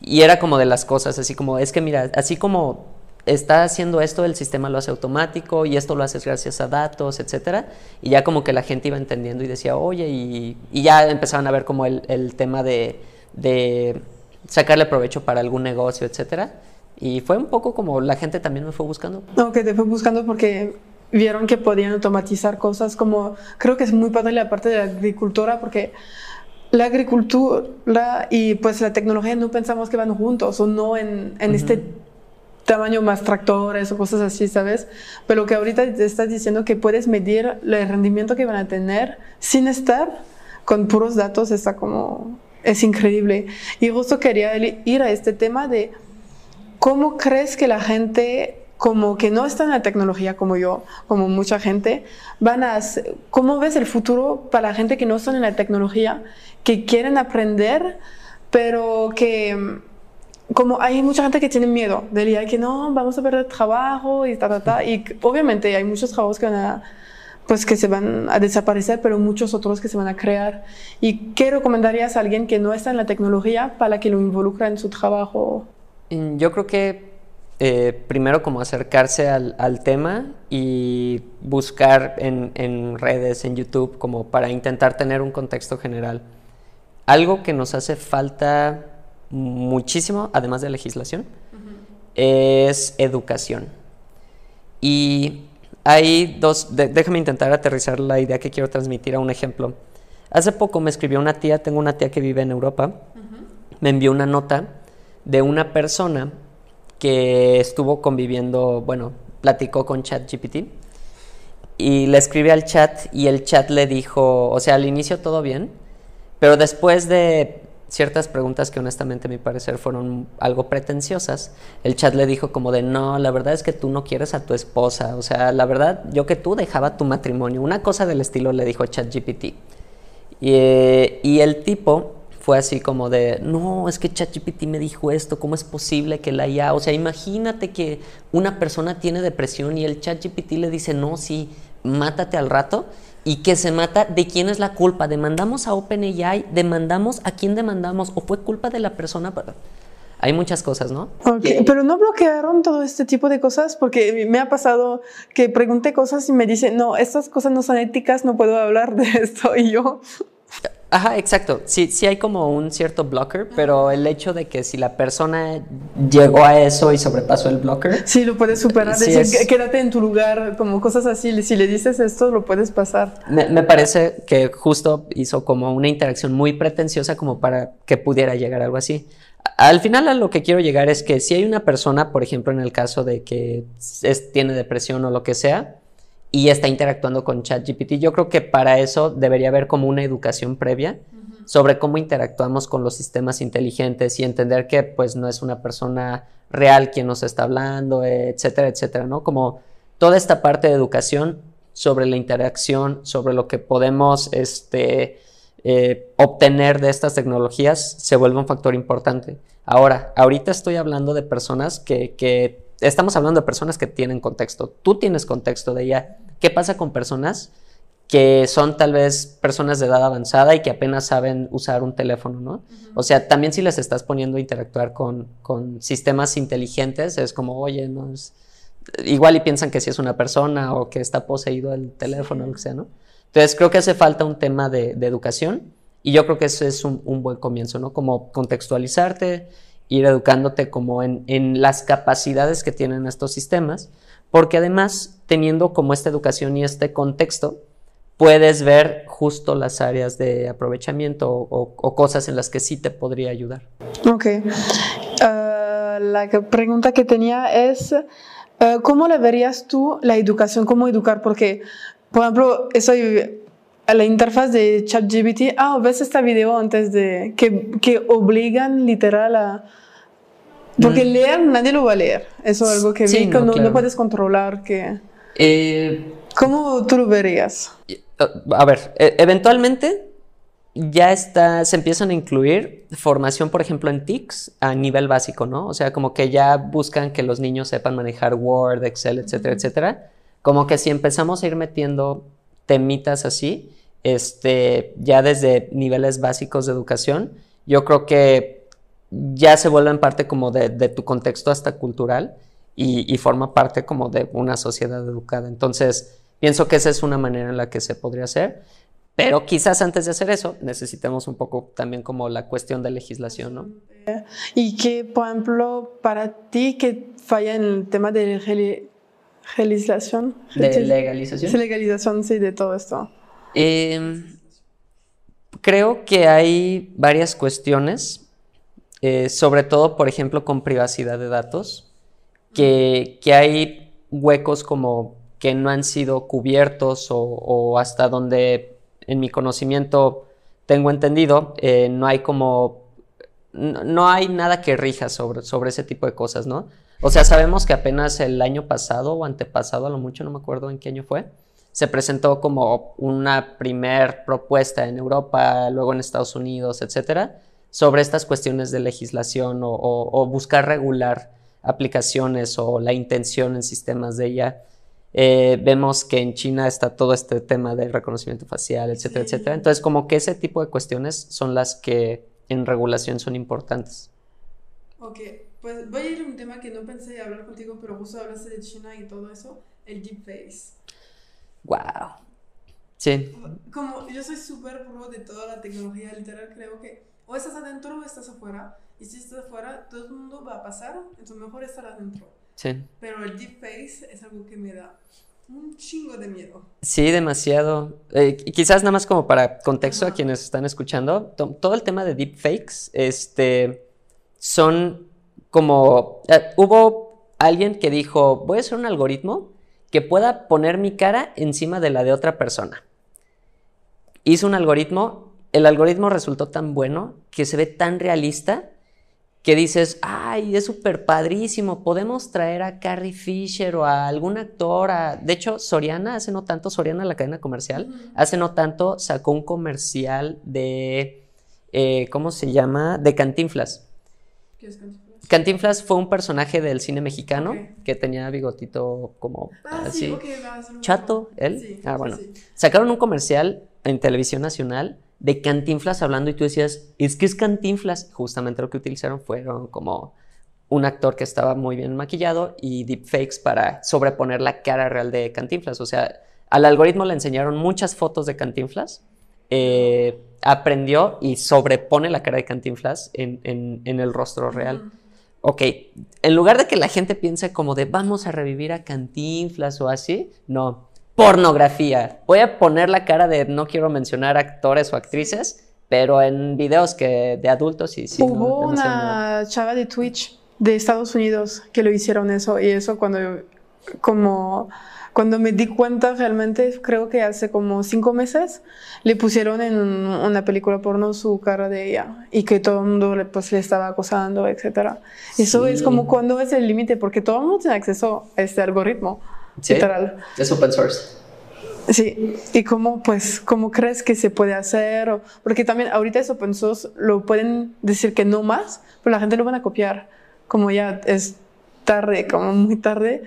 y era como de las cosas, así como, es que mira, así como está haciendo esto, el sistema lo hace automático y esto lo haces gracias a datos, etcétera. Y ya como que la gente iba entendiendo y decía, oye, y, ya empezaban a ver como el, el tema de, de, sacarle provecho para algún negocio, etcétera. Y fue un poco como la gente también me fue buscando. No, que te fue buscando porque vieron que podían automatizar cosas como, creo que es muy padre la parte de la agricultura porque la agricultura y pues la tecnología no pensamos que van juntos o no en, en este tamaño más tractores o cosas así, ¿sabes? Pero que ahorita te estás diciendo que puedes medir el rendimiento que van a tener sin estar con puros datos, está como, es increíble. Y justo quería ir a este tema de ¿Cómo crees que la gente, como que no está en la tecnología como yo, como mucha gente, van a... ¿Cómo ves el futuro para la gente que no está en la tecnología, que quieren aprender, pero que como hay mucha gente que tiene miedo del día que no, vamos a perder trabajo y ta, ta, ta. Y obviamente hay muchos trabajos que van a, pues que se van a desaparecer, pero muchos otros que se van a crear. ¿Y qué recomendarías a alguien que no está en la tecnología para que lo involucre en su trabajo? Yo creo que eh, primero como acercarse al, tema y buscar en, redes, en YouTube, como para intentar tener un contexto general. Algo que nos hace falta muchísimo, además de legislación, es educación. Y hay dos, déjame intentar aterrizar la idea que quiero transmitir a un ejemplo. Hace poco me escribió una tía, tengo una tía que vive en Europa, me envió una nota de una persona que estuvo conviviendo, bueno, platicó con ChatGPT y le escribe al chat y el chat le dijo, o sea, al inicio todo bien, pero después de ciertas preguntas que honestamente a mi parecer fueron algo pretenciosas, el chat le dijo como de, no, la verdad es que tú no quieres a tu esposa, o sea, la verdad yo que tú dejaba tu matrimonio, una cosa del estilo le dijo ChatGPT. Y, eh, y el tipo fue así como de, no, es que ChatGPT me dijo esto, ¿cómo es posible que la IA, o sea, imagínate que una persona tiene depresión y el ChatGPT le dice, no, sí, mátate al rato y que se mata, ¿de quién es la culpa? ¿Demandamos a OpenAI? ¿Demandamos a quién demandamos? ¿O fue culpa de la persona? Hay muchas cosas, ¿no? Okay. Pero no bloquearon todo este tipo de cosas porque me ha pasado que pregunté cosas y me dicen, no, estas cosas no son éticas, no puedo hablar de <laughs> esto. Y yo, Ajá, exacto. Sí, sí hay como un cierto blocker, pero el hecho de que si la persona llegó a eso y sobrepasó el blocker. Sí, lo puedes superar. decir, quédate en tu lugar, como cosas así. Si le dices esto, lo puedes pasar. Me, me, parece que justo hizo como una interacción muy pretenciosa como para que pudiera llegar a algo así. al final a lo que quiero llegar es que si hay una persona, por ejemplo, en el caso de que tiene depresión o lo que sea, y está interactuando con ChatGPT, yo creo que para eso debería haber como una educación previa sobre cómo interactuamos con los sistemas inteligentes y entender que pues no es una persona real quien nos está hablando, etcétera, etcétera, ¿no? Como toda esta parte de educación sobre la interacción, sobre lo que podemos este, eh, obtener de estas tecnologías se vuelve un factor importante. Ahora, ahorita estoy hablando de personas que, que, estamos hablando de personas que tienen contexto. Tú tienes contexto de ella. ¿Qué pasa con personas que son tal vez personas de edad avanzada y que apenas saben usar un teléfono, ¿no? O sea, también si les estás poniendo a interactuar con, con sistemas inteligentes, es como, oye, no es... Igual y piensan que si es una persona o que está poseído el teléfono, o lo que sea, ¿no? Entonces creo que hace falta un tema de, educación y yo creo que eso es un, buen comienzo, ¿no? Como contextualizarte, ir educándote como en, las capacidades que tienen estos sistemas, porque además teniendo como esta educación y este contexto, puedes ver justo las áreas de aprovechamiento o, cosas en las que sí te podría ayudar. Ok. Uh, la pregunta que tenía es, uh, ¿cómo le verías tú la educación? ¿Cómo educar? Porque por ejemplo, estoy a la interfaz de ChatGPT, ah, ves este video antes de que, que obligan literal a... Porque mm. leer nadie lo va a leer. Eso es algo que vi, no, no, puedes controlar que... Eh, ¿Cómo tú lo verías? A ver, e, eventualmente ya está, se empiezan a incluir formación, por ejemplo, en TICS a nivel básico, ¿no? O sea, como que ya buscan que los niños sepan manejar Word, Excel, etcétera, etcétera como que si empezamos a ir metiendo temitas así, este, ya desde niveles básicos de educación, yo creo que ya se vuelve en parte como de, tu contexto hasta cultural y, forma parte como de una sociedad educada. Entonces, pienso que esa es una manera en la que se podría hacer. Pero quizás antes de hacer eso necesitemos un poco también como la cuestión de legislación, ¿no? Y que, por ejemplo, para ti, que falla en el tema de Legislación. ¿De legalización? Sí, legalización, sí, de todo esto. Em, creo que hay varias cuestiones, eh, sobre todo, por ejemplo, con privacidad de datos, que, que, hay huecos como que no han sido cubiertos o, hasta donde, en mi conocimiento, tengo entendido, eh, no hay como, no, hay nada que rija sobre, sobre ese tipo de cosas, ¿no? O sea, sabemos que apenas el año pasado o antepasado, a lo mucho, no me acuerdo en qué año fue, se presentó como una primer propuesta en Europa, luego en Estados Unidos, etcétera, sobre estas cuestiones de legislación o, buscar regular aplicaciones o la intención en sistemas de ella. Eh, vemos que en China está todo este tema del reconocimiento facial, etcétera, etcétera. Entonces, como que ese tipo de cuestiones son las que en regulación son importantes. Ok, pues voy a ir a un tema que no pensé hablar contigo, pero justo hablaste de China y todo eso, el deepface. Wow. Sí. Como yo soy súper pro de toda la tecnología, literal creo que o estás adentro o estás afuera, y si estás afuera, todo el mundo va a pasar, entonces mejor estar adentro. Sí. Pero el deepface es algo que me da un chingo de miedo. Sí, demasiado. Eh, quizás nada más como para contexto a quienes están escuchando, todo el tema de deepfakes, este, son como eh, hubo alguien que dijo, voy a hacer un algoritmo que pueda poner mi cara encima de la de otra persona. Hizo un algoritmo, el algoritmo resultó tan bueno que se ve tan realista que dices, ay, es súper padrísimo, podemos traer a Carrie Fisher o a algún actor, de hecho, Soriana hace no tanto, Soriana la cadena comercial, hace no tanto sacó un comercial de, eh, ¿cómo se llama? De Cantinflas. ¿Qué es Cantinflas? Cantinflas fue un personaje del cine mexicano que tenía bigotito como ah, así. Chato, él. ah, bueno. Sacaron un comercial en televisión nacional de Cantinflas hablando y tú decías, es que es Cantinflas. Justamente lo que utilizaron fueron como un actor que estaba muy bien maquillado y deepfakes para sobreponer la cara real de Cantinflas. O sea, al algoritmo le enseñaron muchas fotos de Cantinflas. Eh, aprendió y sobrepone la cara de Cantinflas en, el rostro real ok, en lugar de que la gente piense como de vamos a revivir a Cantinflas o así, no, pornografía. Voy a poner la cara de no quiero mencionar actores o actrices pero en videos que de adultos y sí. Hubo una chava de Twitch de Estados Unidos que lo hicieron eso y eso cuando como cuando me di cuenta realmente, creo que hace como cinco meses, le pusieron en una película porno su cara de ella y que todo el mundo pues, le estaba acosando, etc. Eso es como cuando es el límite, porque todo el mundo tiene acceso a este algoritmo. Sí, literal. Es open source. Sí, y cómo, pues, cómo crees que se puede hacer, porque también ahorita es open source, lo pueden decir que no más, pero la gente lo van a copiar, como ya es tarde, como muy tarde.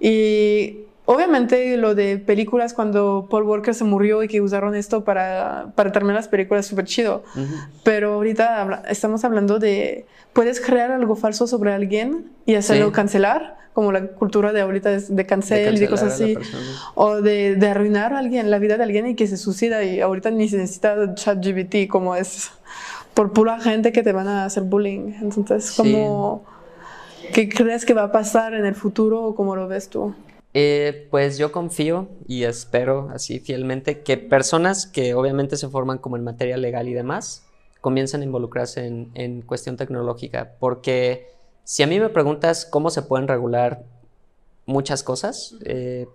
Y Obviamente lo de películas cuando Paul Walker se murió y que usaron esto para, para terminar las películas es súper chido. Pero ahorita estamos hablando de, puedes crear algo falso sobre alguien y hacerlo cancelar, como la cultura de ahorita de, cancel y de cosas así. O de, de, arruinar a alguien, la vida de alguien y que se suicida y ahorita ni se necesita chat GBT como es por pura gente que te van a hacer bullying. Entonces, como... ¿Qué crees que va a pasar en el futuro o cómo lo ves tú? Eh, pues yo confío y espero así fielmente que personas que obviamente se forman como en materia legal y demás comiencen a involucrarse en, cuestión tecnológica, porque si a mí me preguntas cómo se pueden regular muchas cosas, eh,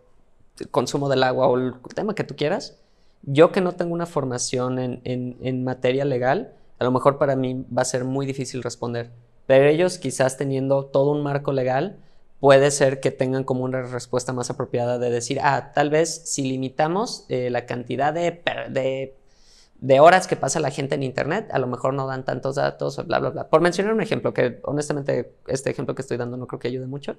consumo del agua o el tema que tú quieras, yo que no tengo una formación en, en materia legal, a lo mejor para mí va a ser muy difícil responder, pero ellos quizás teniendo todo un marco legal, puede ser que tengan como una respuesta más apropiada de decir, ah, tal vez si limitamos eh, la cantidad de, de, horas que pasa la gente en Internet, a lo mejor no dan tantos datos, bla, bla, bla. Por mencionar un ejemplo, que honestamente este ejemplo que estoy dando no creo que ayude mucho,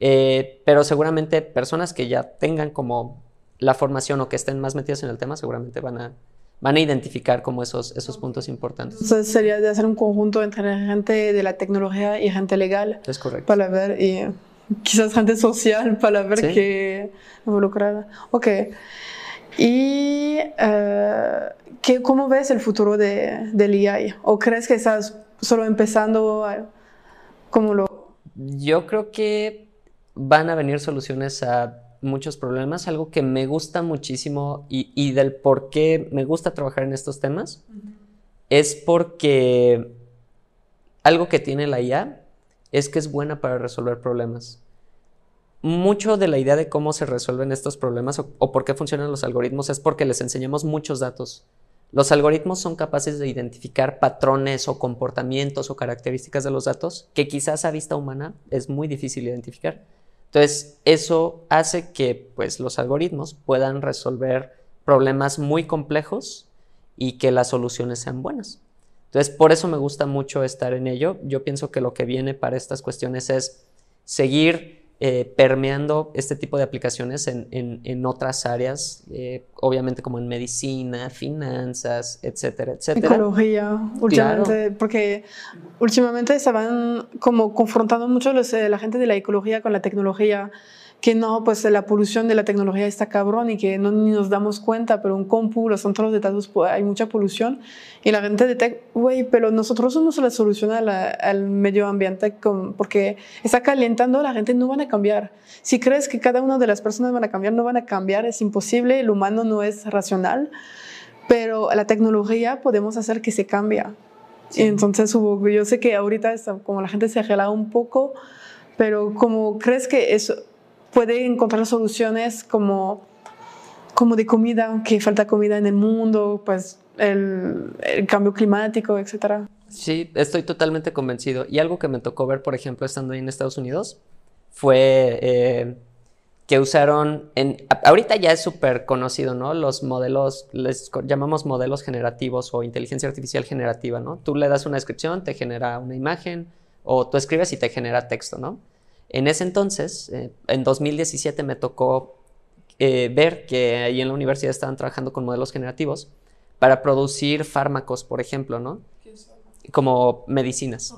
eh, pero seguramente personas que ya tengan como la formación o que estén más metidas en el tema, seguramente van a, van a identificar como esos, esos puntos importantes. Entonces sería de hacer un conjunto entre gente de la tecnología y gente legal. Es correcto. Para ver y quizás gente social para ver qué involucrada. Ok. ¿Y uh, ¿qué, cómo ves el futuro de, del AI? ¿O crees que estás solo empezando? A, ¿Cómo lo...? Yo creo que van a venir soluciones a muchos problemas. Algo que me gusta muchísimo y, y del por qué me gusta trabajar en estos temas es porque algo que tiene la IA es que es buena para resolver problemas. Mucho de la idea de cómo se resuelven estos problemas o, por qué funcionan los algoritmos es porque les enseñamos muchos datos. Los algoritmos son capaces de identificar patrones o comportamientos o características de los datos que quizás a vista humana es muy difícil identificar. Entonces, eso hace que pues, los algoritmos puedan resolver problemas muy complejos y que las soluciones sean buenas. Entonces, por eso me gusta mucho estar en ello. Yo pienso que lo que viene para estas cuestiones es seguir eh, permeando este tipo de aplicaciones en, en, otras áreas, eh, obviamente como en medicina, finanzas, etcétera, etcétera. Ecología, últimamente, porque últimamente estaban como confrontando mucho los, eh, la gente de la ecología con la tecnología que no, pues la polución de la tecnología está cabrón y que no ni nos damos cuenta, pero un compu, los centros de datos, hay mucha polución y la gente de tech, güey, pero nosotros somos la solución al medio ambiente porque está calentando, la gente no van a cambiar. Si crees que cada una de las personas van a cambiar, no van a cambiar, es imposible, el humano no es racional, pero la tecnología podemos hacer que se cambie. Entonces, yo sé que ahorita está, como la gente se ha gelado un poco, pero como crees que eso puede encontrar soluciones como, como de comida, que falta comida en el mundo, pues el, cambio climático, etc. Sí, estoy totalmente convencido. Y algo que me tocó ver, por ejemplo, estando ahí en Estados Unidos, fue eh, que usaron, en, ahorita ya es súper conocido, ¿no? Los modelos, les llamamos modelos generativos o inteligencia artificial generativa, ¿no? Tú le das una descripción, te genera una imagen, o tú escribes y te genera texto, ¿no? En ese entonces, eh, en 2017 me tocó eh, ver que ahí en la universidad estaban trabajando con modelos generativos para producir fármacos, por ejemplo, ¿no? Como medicinas.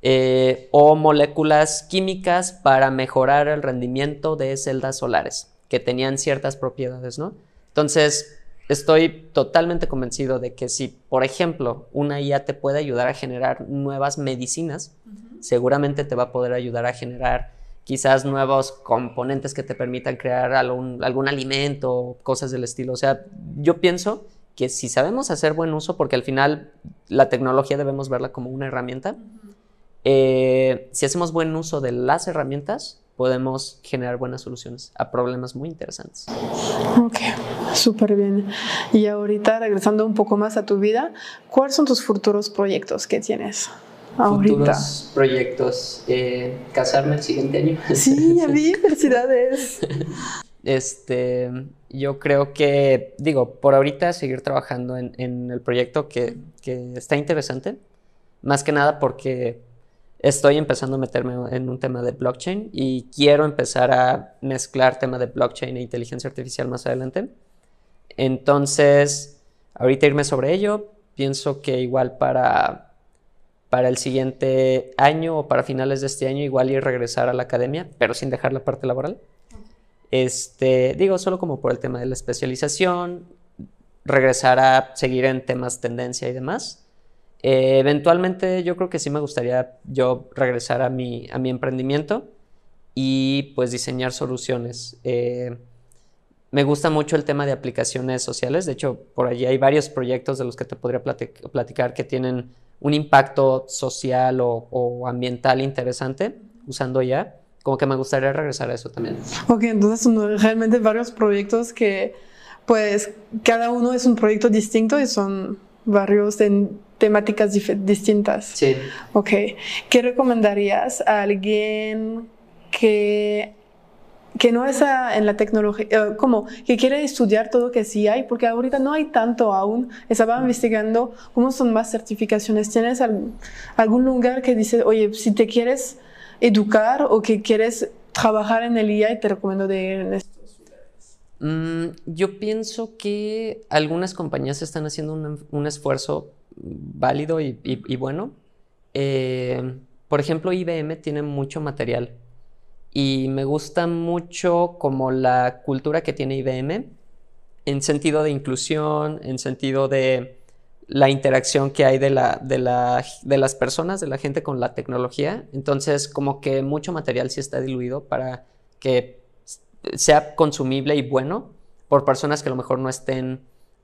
Eh, o moléculas químicas para mejorar el rendimiento de celdas solares, que tenían ciertas propiedades, ¿no? Entonces, estoy totalmente convencido de que si, por ejemplo, una IA te puede ayudar a generar nuevas medicinas, seguramente te va a poder ayudar a generar quizás nuevos componentes que te permitan crear algún, algún alimento, cosas del estilo. O sea, yo pienso que si sabemos hacer buen uso, porque al final la tecnología debemos verla como una herramienta, eh, si hacemos buen uso de las herramientas, podemos generar buenas soluciones a problemas muy interesantes. Ok, súper bien. Y ahorita, regresando un poco más a tu vida, ¿cuáles son tus futuros proyectos que tienes? Ahorita. Futuros proyectos, eh, casarme el siguiente año. <laughs> Sí, a mí, felicidades. Este, yo creo que, digo, por ahorita seguir trabajando en, el proyecto que, está interesante, más que nada porque estoy empezando a meterme en un tema de blockchain y quiero empezar a mezclar tema de blockchain e inteligencia artificial más adelante. Entonces, ahorita irme sobre ello, pienso que igual para, para el siguiente año o para finales de este año, igual ir regresar a la academia, pero sin dejar la parte laboral. Este, digo, solo como por el tema de la especialización, regresar a seguir en temas tendencia y demás. Eh, eventualmente yo creo que sí me gustaría yo regresar a mi, a mi emprendimiento y pues diseñar soluciones. Eh, me gusta mucho el tema de aplicaciones sociales, de hecho por allí hay varios proyectos de los que te podría platicar que tienen un impacto social o, o ambiental interesante usando ya como que me gustaría regresar a eso también. Ok, entonces son realmente varios proyectos que, pues, cada uno es un proyecto distinto y son varios en temáticas distintas. Sí. Ok, ¿qué recomendarías a alguien que que no es en la tecnología, eh, como que quiere estudiar todo que sí hay, porque ahorita no hay tanto aún. Estaba investigando cómo son más certificaciones. ¿Tienes algún lugar que dice, oye, si te quieres educar o que quieres trabajar en el IA y te recomiendo de ir en estos mm, yo pienso que algunas compañías están haciendo un, esfuerzo válido y, bueno. Eh, por ejemplo, IBM tiene mucho material y me gusta mucho como la cultura que tiene IBM en sentido de inclusión, en sentido de la interacción que hay de, la, de, la, de las personas, de la gente con la tecnología. Entonces, como que mucho material sí está diluido para que sea consumible y bueno por personas que a lo mejor no estén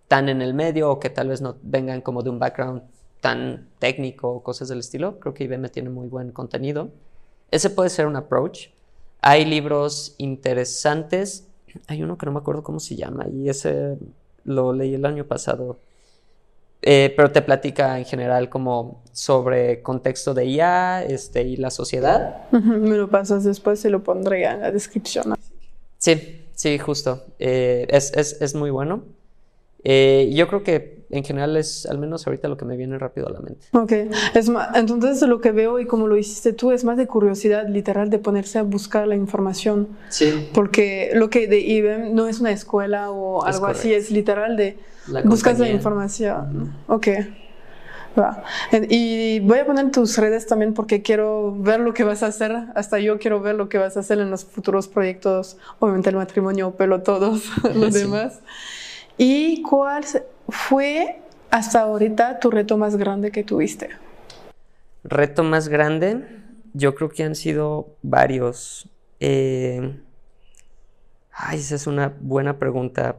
tan en el medio o que tal vez no vengan como de un background tan técnico o cosas del estilo. Creo que IBM tiene muy buen contenido. Ese puede ser un approach. Hay libros interesantes. Hay uno que no me acuerdo cómo se llama y ese lo leí el año pasado eh, pero te platica en general como sobre contexto de IA este, y la sociedad. Me lo pasas después y lo pondré en la descripción. Sí, sí, justo. Eh, es, es, es, muy bueno. Eh, yo creo que en general es al menos ahorita lo que me viene rápido a la mente. Ok, es más, entonces lo que veo y como lo hiciste tú es más de curiosidad literal de ponerse a buscar la información. Sí. Porque lo que de IBM no es una escuela o algo así, es literal de buscas la información. Ok. Va. Y voy a poner tus redes también porque quiero ver lo que vas a hacer. Hasta yo quiero ver lo que vas a hacer en los futuros proyectos, obviamente el matrimonio, pero todos <laughs> los demás. ¿Y cuál fue hasta ahorita tu reto más grande que tuviste? Reto más grande, yo creo que han sido varios. Eh, ay, esa es una buena pregunta.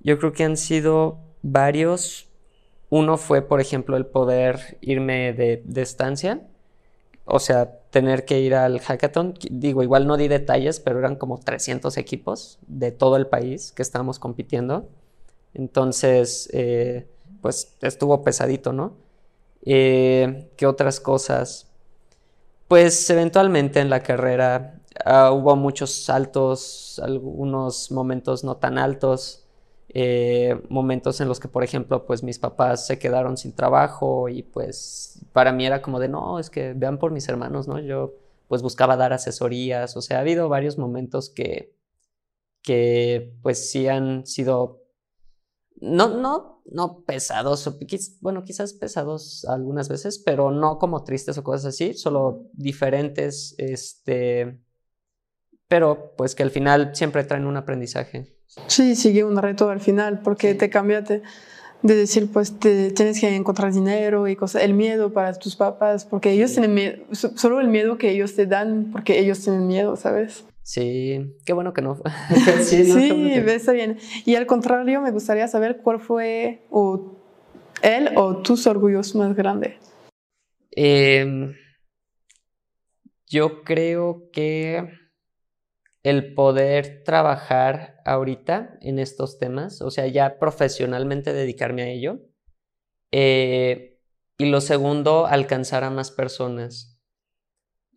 Yo creo que han sido varios. Uno fue, por ejemplo, el poder irme de, estancia. O sea, tener que ir al hackathon. Digo, igual no di detalles, pero eran como 300 equipos de todo el país que estábamos compitiendo. Entonces, eh, pues estuvo pesadito, ¿no? Eh, ¿Qué otras cosas? Pues eventualmente en la carrera ah, hubo muchos saltos, algunos momentos no tan altos. Eh, momentos en los que, por ejemplo, pues mis papás se quedaron sin trabajo y pues para mí era como de, no, es que vean por mis hermanos, ¿no? Yo pues buscaba dar asesorías, o sea, ha habido varios momentos que, que pues sí han sido, no, no, no pesados, bueno, quizás pesados algunas veces, pero no como tristes o cosas así, solo diferentes, este, pero pues que al final siempre traen un aprendizaje. Sí, sigue un reto al final, porque te cambiaste de decir, pues te, tienes que encontrar dinero y cosas, el miedo para tus papás, porque ellos tienen miedo, solo el miedo que ellos te dan, porque ellos tienen miedo, ¿sabes? Sí, qué bueno que no. <laughs> <laughs> sí, sí está bien. Y al contrario, me gustaría saber cuál fue o él o tus orgullos más grandes. Em, yo creo que el poder trabajar ahorita en estos temas, o sea, ya profesionalmente dedicarme a ello. Eh, y lo segundo, alcanzar a más personas.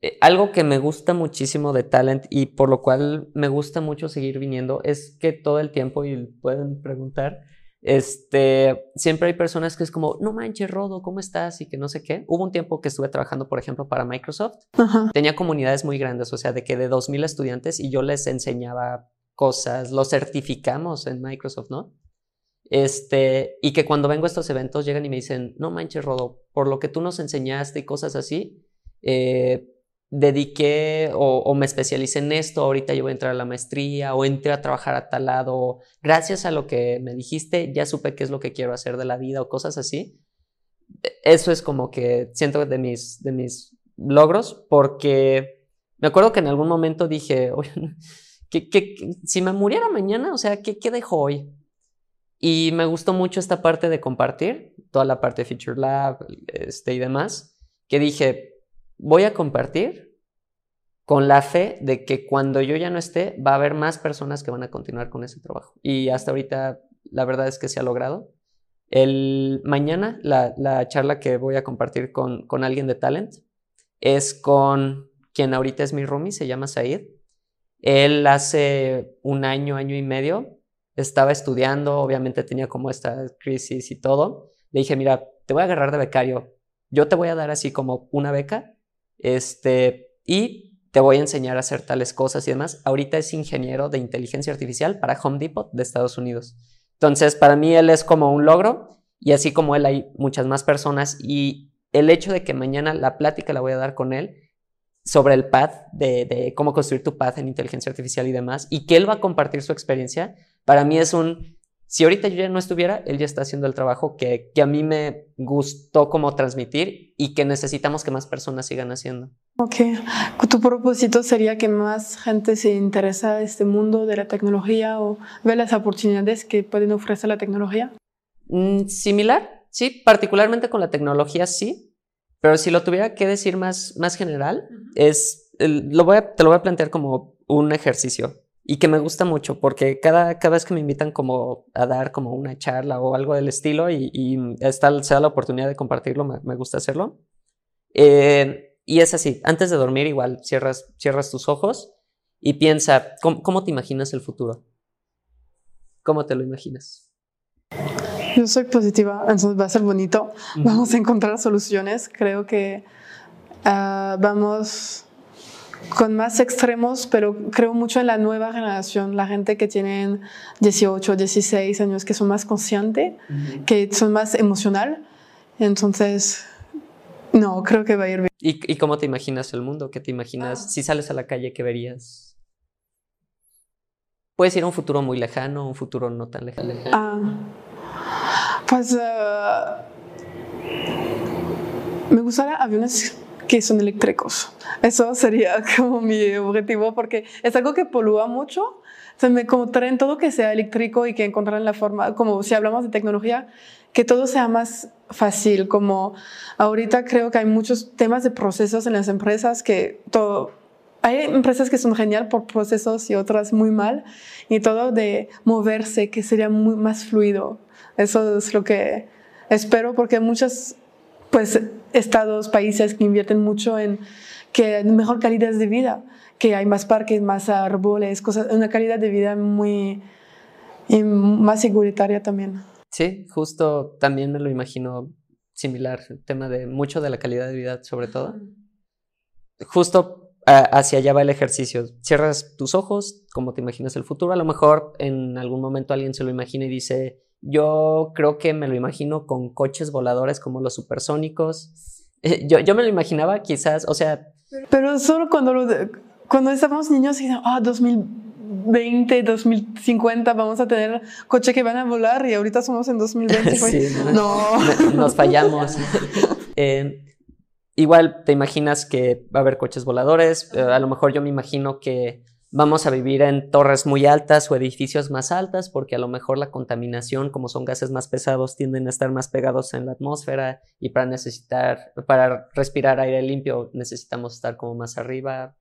Eh, algo que me gusta muchísimo de Talent y por lo cual me gusta mucho seguir viniendo es que todo el tiempo, y pueden preguntar, este, siempre hay personas que es como, no manches, Rodo, ¿cómo estás? Y que no sé qué. Hubo un tiempo que estuve trabajando, por ejemplo, para Microsoft. Tenía comunidades muy grandes, o sea, de que de 2.000 estudiantes y yo les enseñaba cosas, los certificamos en Microsoft, ¿no? Este, y que cuando vengo a estos eventos llegan y me dicen, no manches, Rodo, por lo que tú nos enseñaste y cosas así, eh, dediqué o, me especialicé en esto, ahorita yo voy a entrar a la maestría o entré a trabajar a tal lado, gracias a lo que me dijiste, ya supe qué es lo que quiero hacer de la vida o cosas así. Eso es como que siento de mis, de mis logros, porque me acuerdo que en algún momento dije, <laughs> oye, que, si me muriera mañana, o sea, ¿qué, ¿qué dejo hoy? Y me gustó mucho esta parte de compartir, toda la parte de Feature Lab este, y demás, que dije, voy a compartir con la fe de que cuando yo ya no esté, va a haber más personas que van a continuar con ese trabajo. Y hasta ahorita, la verdad es que se ha logrado. El mañana, la, charla que voy a compartir con, con, alguien de Talent es con quien ahorita es mi roomie, se llama Said. Él hace un año, año y medio, estaba estudiando, obviamente tenía como esta crisis y todo. Le dije, mira, te voy a agarrar de becario. Yo te voy a dar así como una beca este, y te voy a enseñar a hacer tales cosas y demás. Ahorita es ingeniero de inteligencia artificial para Home Depot de Estados Unidos. Entonces, para mí él es como un logro y así como él hay muchas más personas y el hecho de que mañana la plática la voy a dar con él sobre el path de, de cómo construir tu path en inteligencia artificial y demás y que él va a compartir su experiencia, para mí es un si ahorita yo ya no estuviera, él ya está haciendo el trabajo que, que, a mí me gustó como transmitir y que necesitamos que más personas sigan haciendo. Ok, tu propósito sería que más gente se interesa en este mundo de la tecnología o ve las oportunidades que pueden ofrecer la tecnología. Mm, similar, sí, particularmente con la tecnología sí, pero si lo tuviera que decir más, más general, es, lo voy a, te lo voy a plantear como un ejercicio y que me gusta mucho porque cada, cada vez que me invitan como a dar como una charla o algo del estilo y, y está, se da la oportunidad de compartirlo, me, gusta hacerlo. Eh, y es así, antes de dormir igual cierras, cierras tus ojos y piensa, ¿cómo, te imaginas el futuro? ¿Cómo te lo imaginas? Yo soy positiva, entonces va a ser bonito. Vamos a encontrar soluciones. Creo que ah, vamos con más extremos, pero creo mucho en la nueva generación, la gente que tienen 18, 16 años, que son más conscientes, que son más emocional. Entonces, no, creo que va a ir bien. ¿Y, cómo te imaginas el mundo? ¿Qué te imaginas? Ah. Si sales a la calle, ¿qué verías? Puede ser un futuro muy lejano, un futuro no tan lejano. Ah, pues uh, me gustaría aviones que son eléctricos. Eso sería <laughs> como mi objetivo porque es algo que polúa mucho. Se me traen todo que sea eléctrico y que encontraran la forma, como si hablamos de tecnología, que todo sea más fácil. Como ahorita creo que hay muchos temas de procesos en las empresas que todo, hay empresas que son genial por procesos y otras muy mal, y todo de moverse, que sería muy más fluido. Eso es lo que espero, porque muchas pues estados, países que invierten mucho en que mejor calidad de vida, que hay más parques, más árboles, cosas, una calidad de vida muy y más seguritaria también. Sí, justo también me lo imagino similar, el tema de mucho de la calidad de vida sobre todo. Justo hacia allá va el ejercicio. Cierras tus ojos, como te imaginas el futuro. A lo mejor en algún momento alguien se lo imagina y dice, yo creo que me lo imagino con coches voladores como los supersónicos. Eh, yo, yo me lo imaginaba quizás, o sea... Pero solo cuando, cuando estábamos niños, ah, 2020, 2050 vamos a tener coches que van a volar y ahorita somos en 2020. <laughs> sí, no, <laughs> Nos fallamos. Eh, igual te imaginas que va a haber coches voladores, eh, a lo mejor yo me imagino que vamos a vivir en torres muy altas o edificios más altas porque a lo mejor la contaminación, como son gases más pesados, tienden a estar más pegados en la atmósfera y para necesitar, para respirar aire limpio necesitamos estar como más arriba.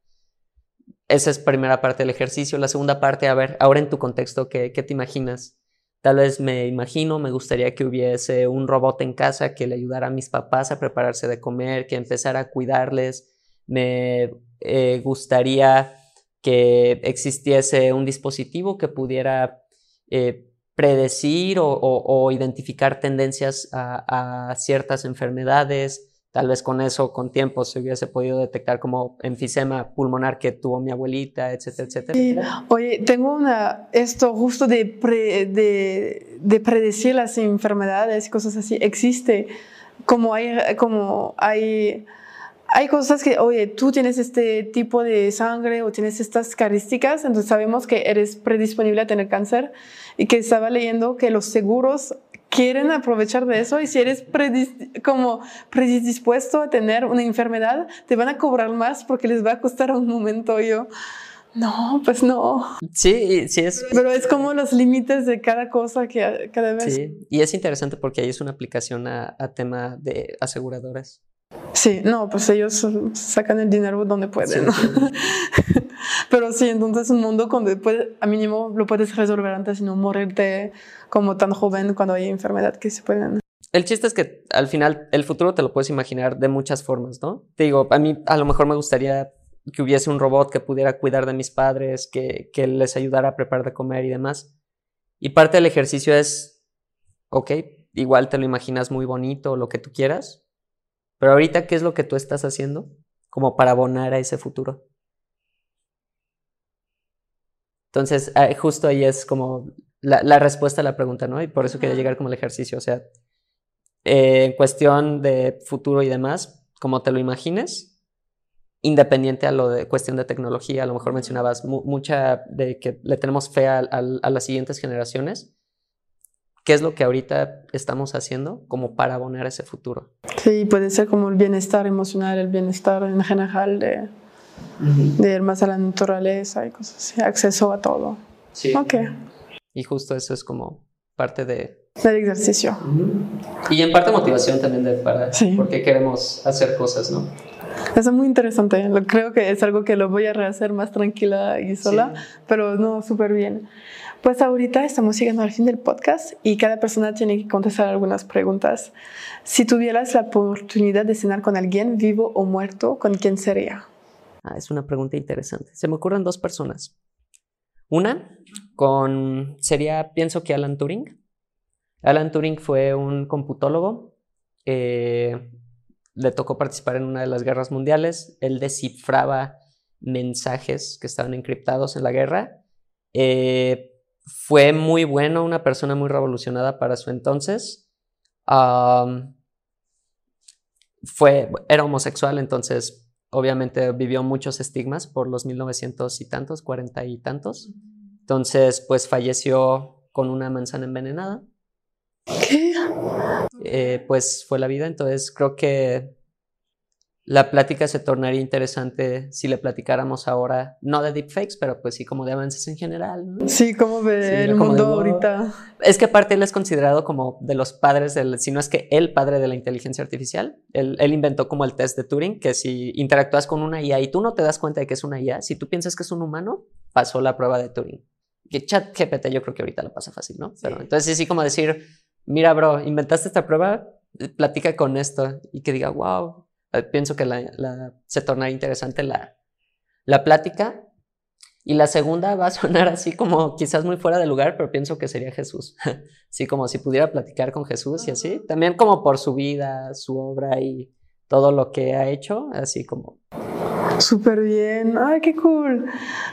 Esa es primera parte del ejercicio. La segunda parte, a ver, ahora en tu contexto, ¿qué, qué te imaginas? Tal vez me imagino, me gustaría que hubiese un robot en casa que le ayudara a mis papás a prepararse de comer, que empezara a cuidarles. Me eh, gustaría que existiese un dispositivo que pudiera eh, predecir o, identificar tendencias a, ciertas enfermedades. Tal vez con eso, con tiempo, se hubiese podido detectar como enfisema pulmonar que tuvo mi abuelita, etcétera, etcétera. Oye, tengo una, esto justo de, de, de predecir las enfermedades y cosas así, existe como hay, como hay hay cosas que, oye, tú tienes este tipo de sangre o tienes estas características, entonces sabemos que eres predisponible a tener cáncer y que estaba leyendo que los seguros quieren aprovechar de eso y si eres como predispuesto a tener una enfermedad, te van a cobrar más porque les va a costar un momento yo. No, pues no. Sí, sí es. Pero es como los límites de cada cosa que cada vez. Sí, y es interesante porque ahí es una aplicación a, a tema de aseguradoras. Sí, no, pues ellos sacan el dinero donde pueden. <laughs> Pero sí, entonces un mundo donde puede, a mínimo lo puedes resolver antes y no morirte como tan joven cuando hay enfermedad que se pueden. El chiste es que al final el futuro te lo puedes imaginar de muchas formas, ¿no? Te digo, a mí a lo mejor me gustaría que hubiese un robot que pudiera cuidar de mis padres, que, que les ayudara a preparar de comer y demás. Y parte del ejercicio es, ok, igual te lo imaginas muy bonito, lo que tú quieras, pero ahorita, ¿qué es lo que tú estás haciendo como para abonar a ese futuro? Entonces, justo ahí es como la, respuesta a la pregunta, ¿no? Y por eso quería llegar como el ejercicio. O sea, eh, en cuestión de futuro y demás, como te lo imagines, independiente a lo de cuestión de tecnología, a lo mejor mencionabas mucha de que le tenemos fe a las siguientes generaciones qué es lo que ahorita estamos haciendo como para abonar ese futuro. Sí, puede ser como el bienestar emocional, el bienestar en general de, de ir más a la naturaleza y cosas así, acceso a todo. Sí. Ok. Y justo eso es como parte de... Del ejercicio. Y en parte motivación también de para sí. porque queremos hacer cosas, ¿no? Eso es muy interesante. Creo que es algo que lo voy a rehacer más tranquila y sola, pero no, súper bien. Pues ahorita estamos llegando al fin del podcast y cada persona tiene que contestar algunas preguntas. Si tuvieras la oportunidad de cenar con alguien vivo o muerto, ¿con quién sería? Ah, es una pregunta interesante. Se me ocurren dos personas. Una con sería, pienso que Alan Turing. Alan Turing fue un computólogo. Eh, le tocó participar en una de las guerras mundiales. Él descifraba mensajes que estaban encriptados en la guerra. Eh, fue muy bueno, una persona muy revolucionada para su entonces. fue, era homosexual, entonces obviamente vivió muchos estigmas por los 1900 y tantos, 40 y tantos. Entonces, pues falleció con una manzana envenenada. ¿Qué? Eh, pues fue la vida, entonces creo que la plática se tornaría interesante si le platicáramos ahora, no de deepfakes, pero pues sí como de avances en general. Sí, como ve el mundo ahorita. Es que aparte él es considerado como de los padres, del, si no es que el padre de la inteligencia artificial. Él, inventó como el test de Turing, que si interactúas con una IA y tú no te das cuenta de que es una IA, si tú piensas que es un humano, pasó la prueba de Turing. Que chat GPT yo creo que ahorita lo pasa fácil, ¿no? Pero entonces sí como decir, mira bro, inventaste esta prueba, platica con esto y que diga, wow, pienso que se torna interesante la, la plática. Y la segunda va a <laughs> sonar así como quizás muy fuera de lugar, pero pienso que sería Jesús. <laughs> Así como si pudiera platicar con Jesús y así. También como por su vida, su obra y todo lo que ha hecho, así como... Súper bien. Ay, qué cool.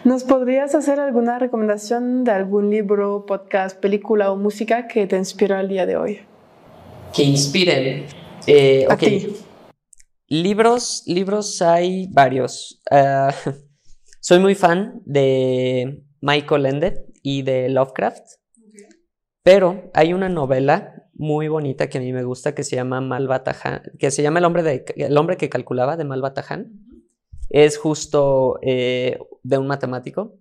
¿Nos podrías hacer alguna recomendación de algún libro, podcast, película o música que te inspira el día de hoy? Que inspiren. Eh, a ti. Libros, libros hay varios. Ah, <laughs> soy muy fan de Michael Ende y de Lovecraft, pero hay una novela muy bonita que a mí me gusta que se llama Malbatahan, que se llama El hombre, de, el hombre que calculaba de Malbatahan. Es justo eh, de un matemático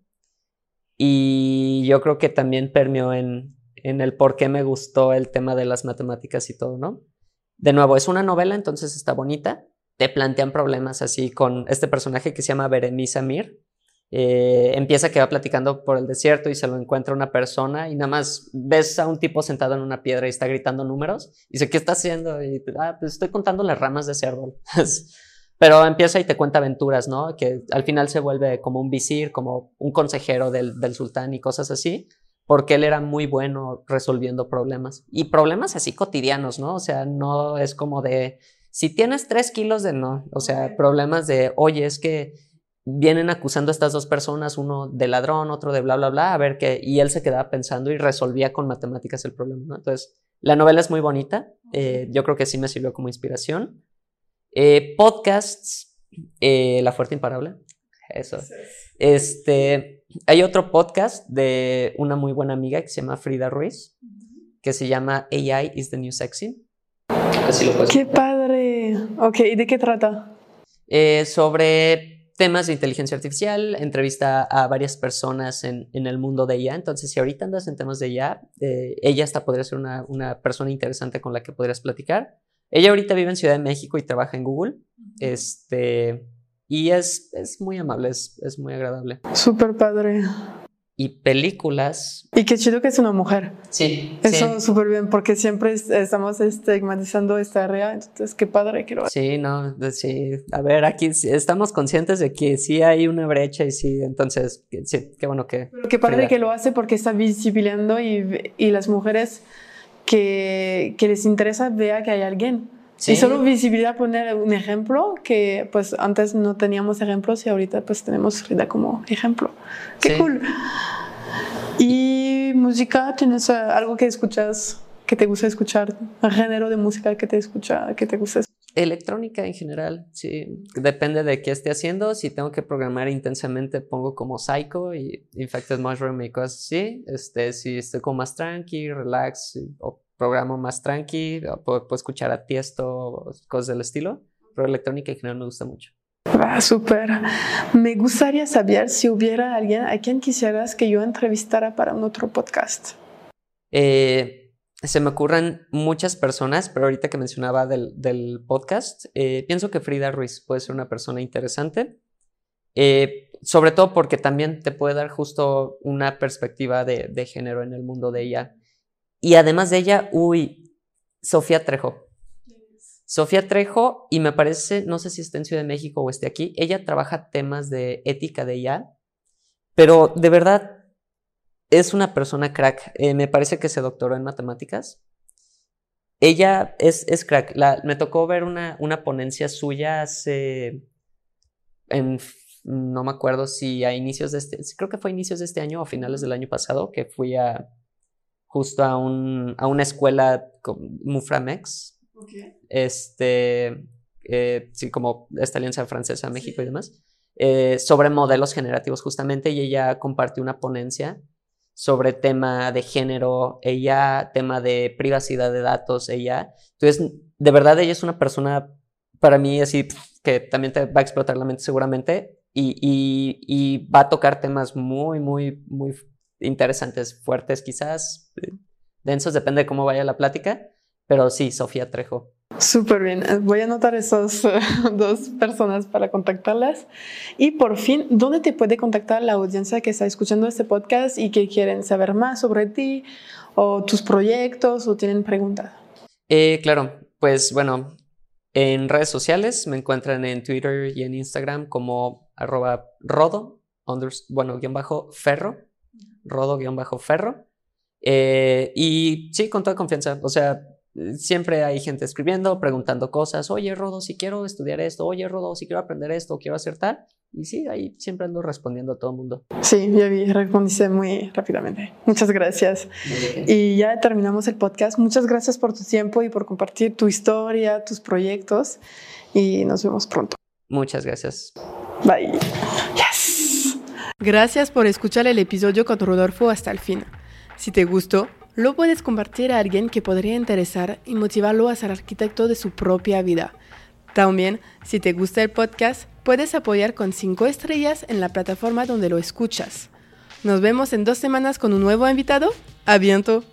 Y yo creo que también permeó en, en el por qué me gustó el tema de las matemáticas y todo, ¿no? De nuevo, es una novela, entonces está bonita. Te plantean problemas así con este personaje que se llama Berenice Amir. Eh, empieza que va platicando por el desierto y se lo encuentra una persona y nada más ves a un tipo sentado en una piedra y está gritando números y dice, ¿qué está haciendo? Y ah, pues estoy contando las ramas de ese árbol. <laughs> Pero empieza y te cuenta aventuras, ¿no? Que al final se vuelve como un visir, como un consejero del, del sultán y cosas así porque él era muy bueno resolviendo problemas. Y problemas así cotidianos, ¿no? O sea, no es como de, si tienes tres kilos de no, o sea, problemas de, oye, es que vienen acusando a estas dos personas, uno de ladrón, otro de bla, bla, bla, a ver qué, y él se quedaba pensando y resolvía con matemáticas el problema, ¿no? Entonces, la novela es muy bonita, eh, yo creo que sí me sirvió como inspiración. Eh, podcasts, eh, La Fuerte Imparable, eso. Este, hay otro podcast de una muy buena amiga que se llama Frida Ruiz, que se llama AI is the New Sexy. Así lo puedes ¡Qué padre! Ok, ¿y de qué trata? sobre temas de inteligencia artificial, entrevista a varias personas en, en, el mundo de ella. Entonces, si ahorita andas en temas de ella, eh, ella hasta podría ser una, una, persona interesante con la que podrías platicar. Ella ahorita vive en Ciudad de México y trabaja en Google. Este, y es, es muy amable, es, es muy agradable. Súper padre y películas. Y qué chido que es una mujer. Sí. Eso súper bien, porque siempre estamos estigmatizando esta área, entonces qué padre que lo Sí, no, sí. A ver, aquí estamos conscientes de que sí hay una brecha y sí, entonces, sí, qué bueno que... Pero qué padre que lo hace porque está visibilizando y, y las mujeres que, que les interesa vea que hay alguien. Y solo visibilidad poner un ejemplo que pues antes no teníamos ejemplos y ahorita pues tenemos Frida como ejemplo. Qué cool. ¿Y música? ¿Tienes eh, algo que escuchas, que te gusta escuchar? ¿Un género de música que te escucha, que te gusta escuchar? Electrónica en general, sí. Depende de qué esté haciendo. Si tengo que programar intensamente, pongo como Psycho y Infected Mushroom y cosas así. Este, si estoy como más tranqui, relax, o programa más tranqui, puedo, escuchar a Tiesto, cosas del estilo, pero electrónica en general me gusta mucho. Ah, súper. Me gustaría saber si hubiera alguien a quien quisieras que yo entrevistara para un otro podcast. Eh, se me ocurren muchas personas, pero ahorita que mencionaba del, del podcast, eh, pienso que Frida Ruiz puede ser una persona interesante. Eh, sobre todo porque también te puede dar justo una perspectiva de, de género en el mundo de ella y además de ella, uy, Sofía Trejo. Sofía Trejo, y me parece, no sé si está en Ciudad de México o esté aquí, ella trabaja temas de ética de ella, pero de verdad es una persona crack. Eh, me parece que se doctoró en matemáticas. Ella es, es crack. me tocó ver una, una ponencia suya hace, no me acuerdo si a inicios de este, creo que fue a inicios de este año o finales del año pasado, que fui a, justo a, un, a una escuela Muframex. Este, eh, sí, como esta alianza francesa, México y demás, eh, sobre modelos generativos justamente, y ella compartió una ponencia sobre tema de género, ella, tema de privacidad de datos, ella. Entonces, de verdad, ella es una persona, para mí, así, que también te va a explotar la mente seguramente, y, y, y va a tocar temas muy, muy, muy interesantes, fuertes quizás, densos, depende de cómo vaya la plática, pero sí, Sofía Trejo. Súper bien, voy a anotar esas <laughs> dos personas para contactarlas. Y por fin, ¿dónde te puede contactar la audiencia que está escuchando este podcast y que quieren saber más sobre ti o tus proyectos o tienen preguntas? Eh, claro, pues bueno, en redes sociales me encuentran en Twitter y en Instagram como arroba rodo, bueno, guion bajo ferro, rodo-ferro. Eh, y sí, con toda confianza. O sea, siempre hay gente escribiendo, preguntando cosas. Oye, Rodo, si quiero estudiar esto. Oye, Rodo, si quiero aprender esto, quiero hacer tal. Y sí, ahí siempre ando respondiendo a todo el mundo. Sí, ya vi, respondiste muy rápidamente. Muchas gracias. Y ya terminamos el podcast. Muchas gracias por tu tiempo y por compartir tu historia, tus proyectos. Y nos vemos pronto. Muchas gracias. Bye. Gracias por escuchar el episodio con Rodolfo hasta el fin. Si te gustó, lo puedes compartir a alguien que podría interesar y motivarlo a ser arquitecto de su propia vida. También, si te gusta el podcast, puedes apoyar con 5 estrellas en la plataforma donde lo escuchas. Nos vemos en dos semanas con un nuevo invitado. A bientôt.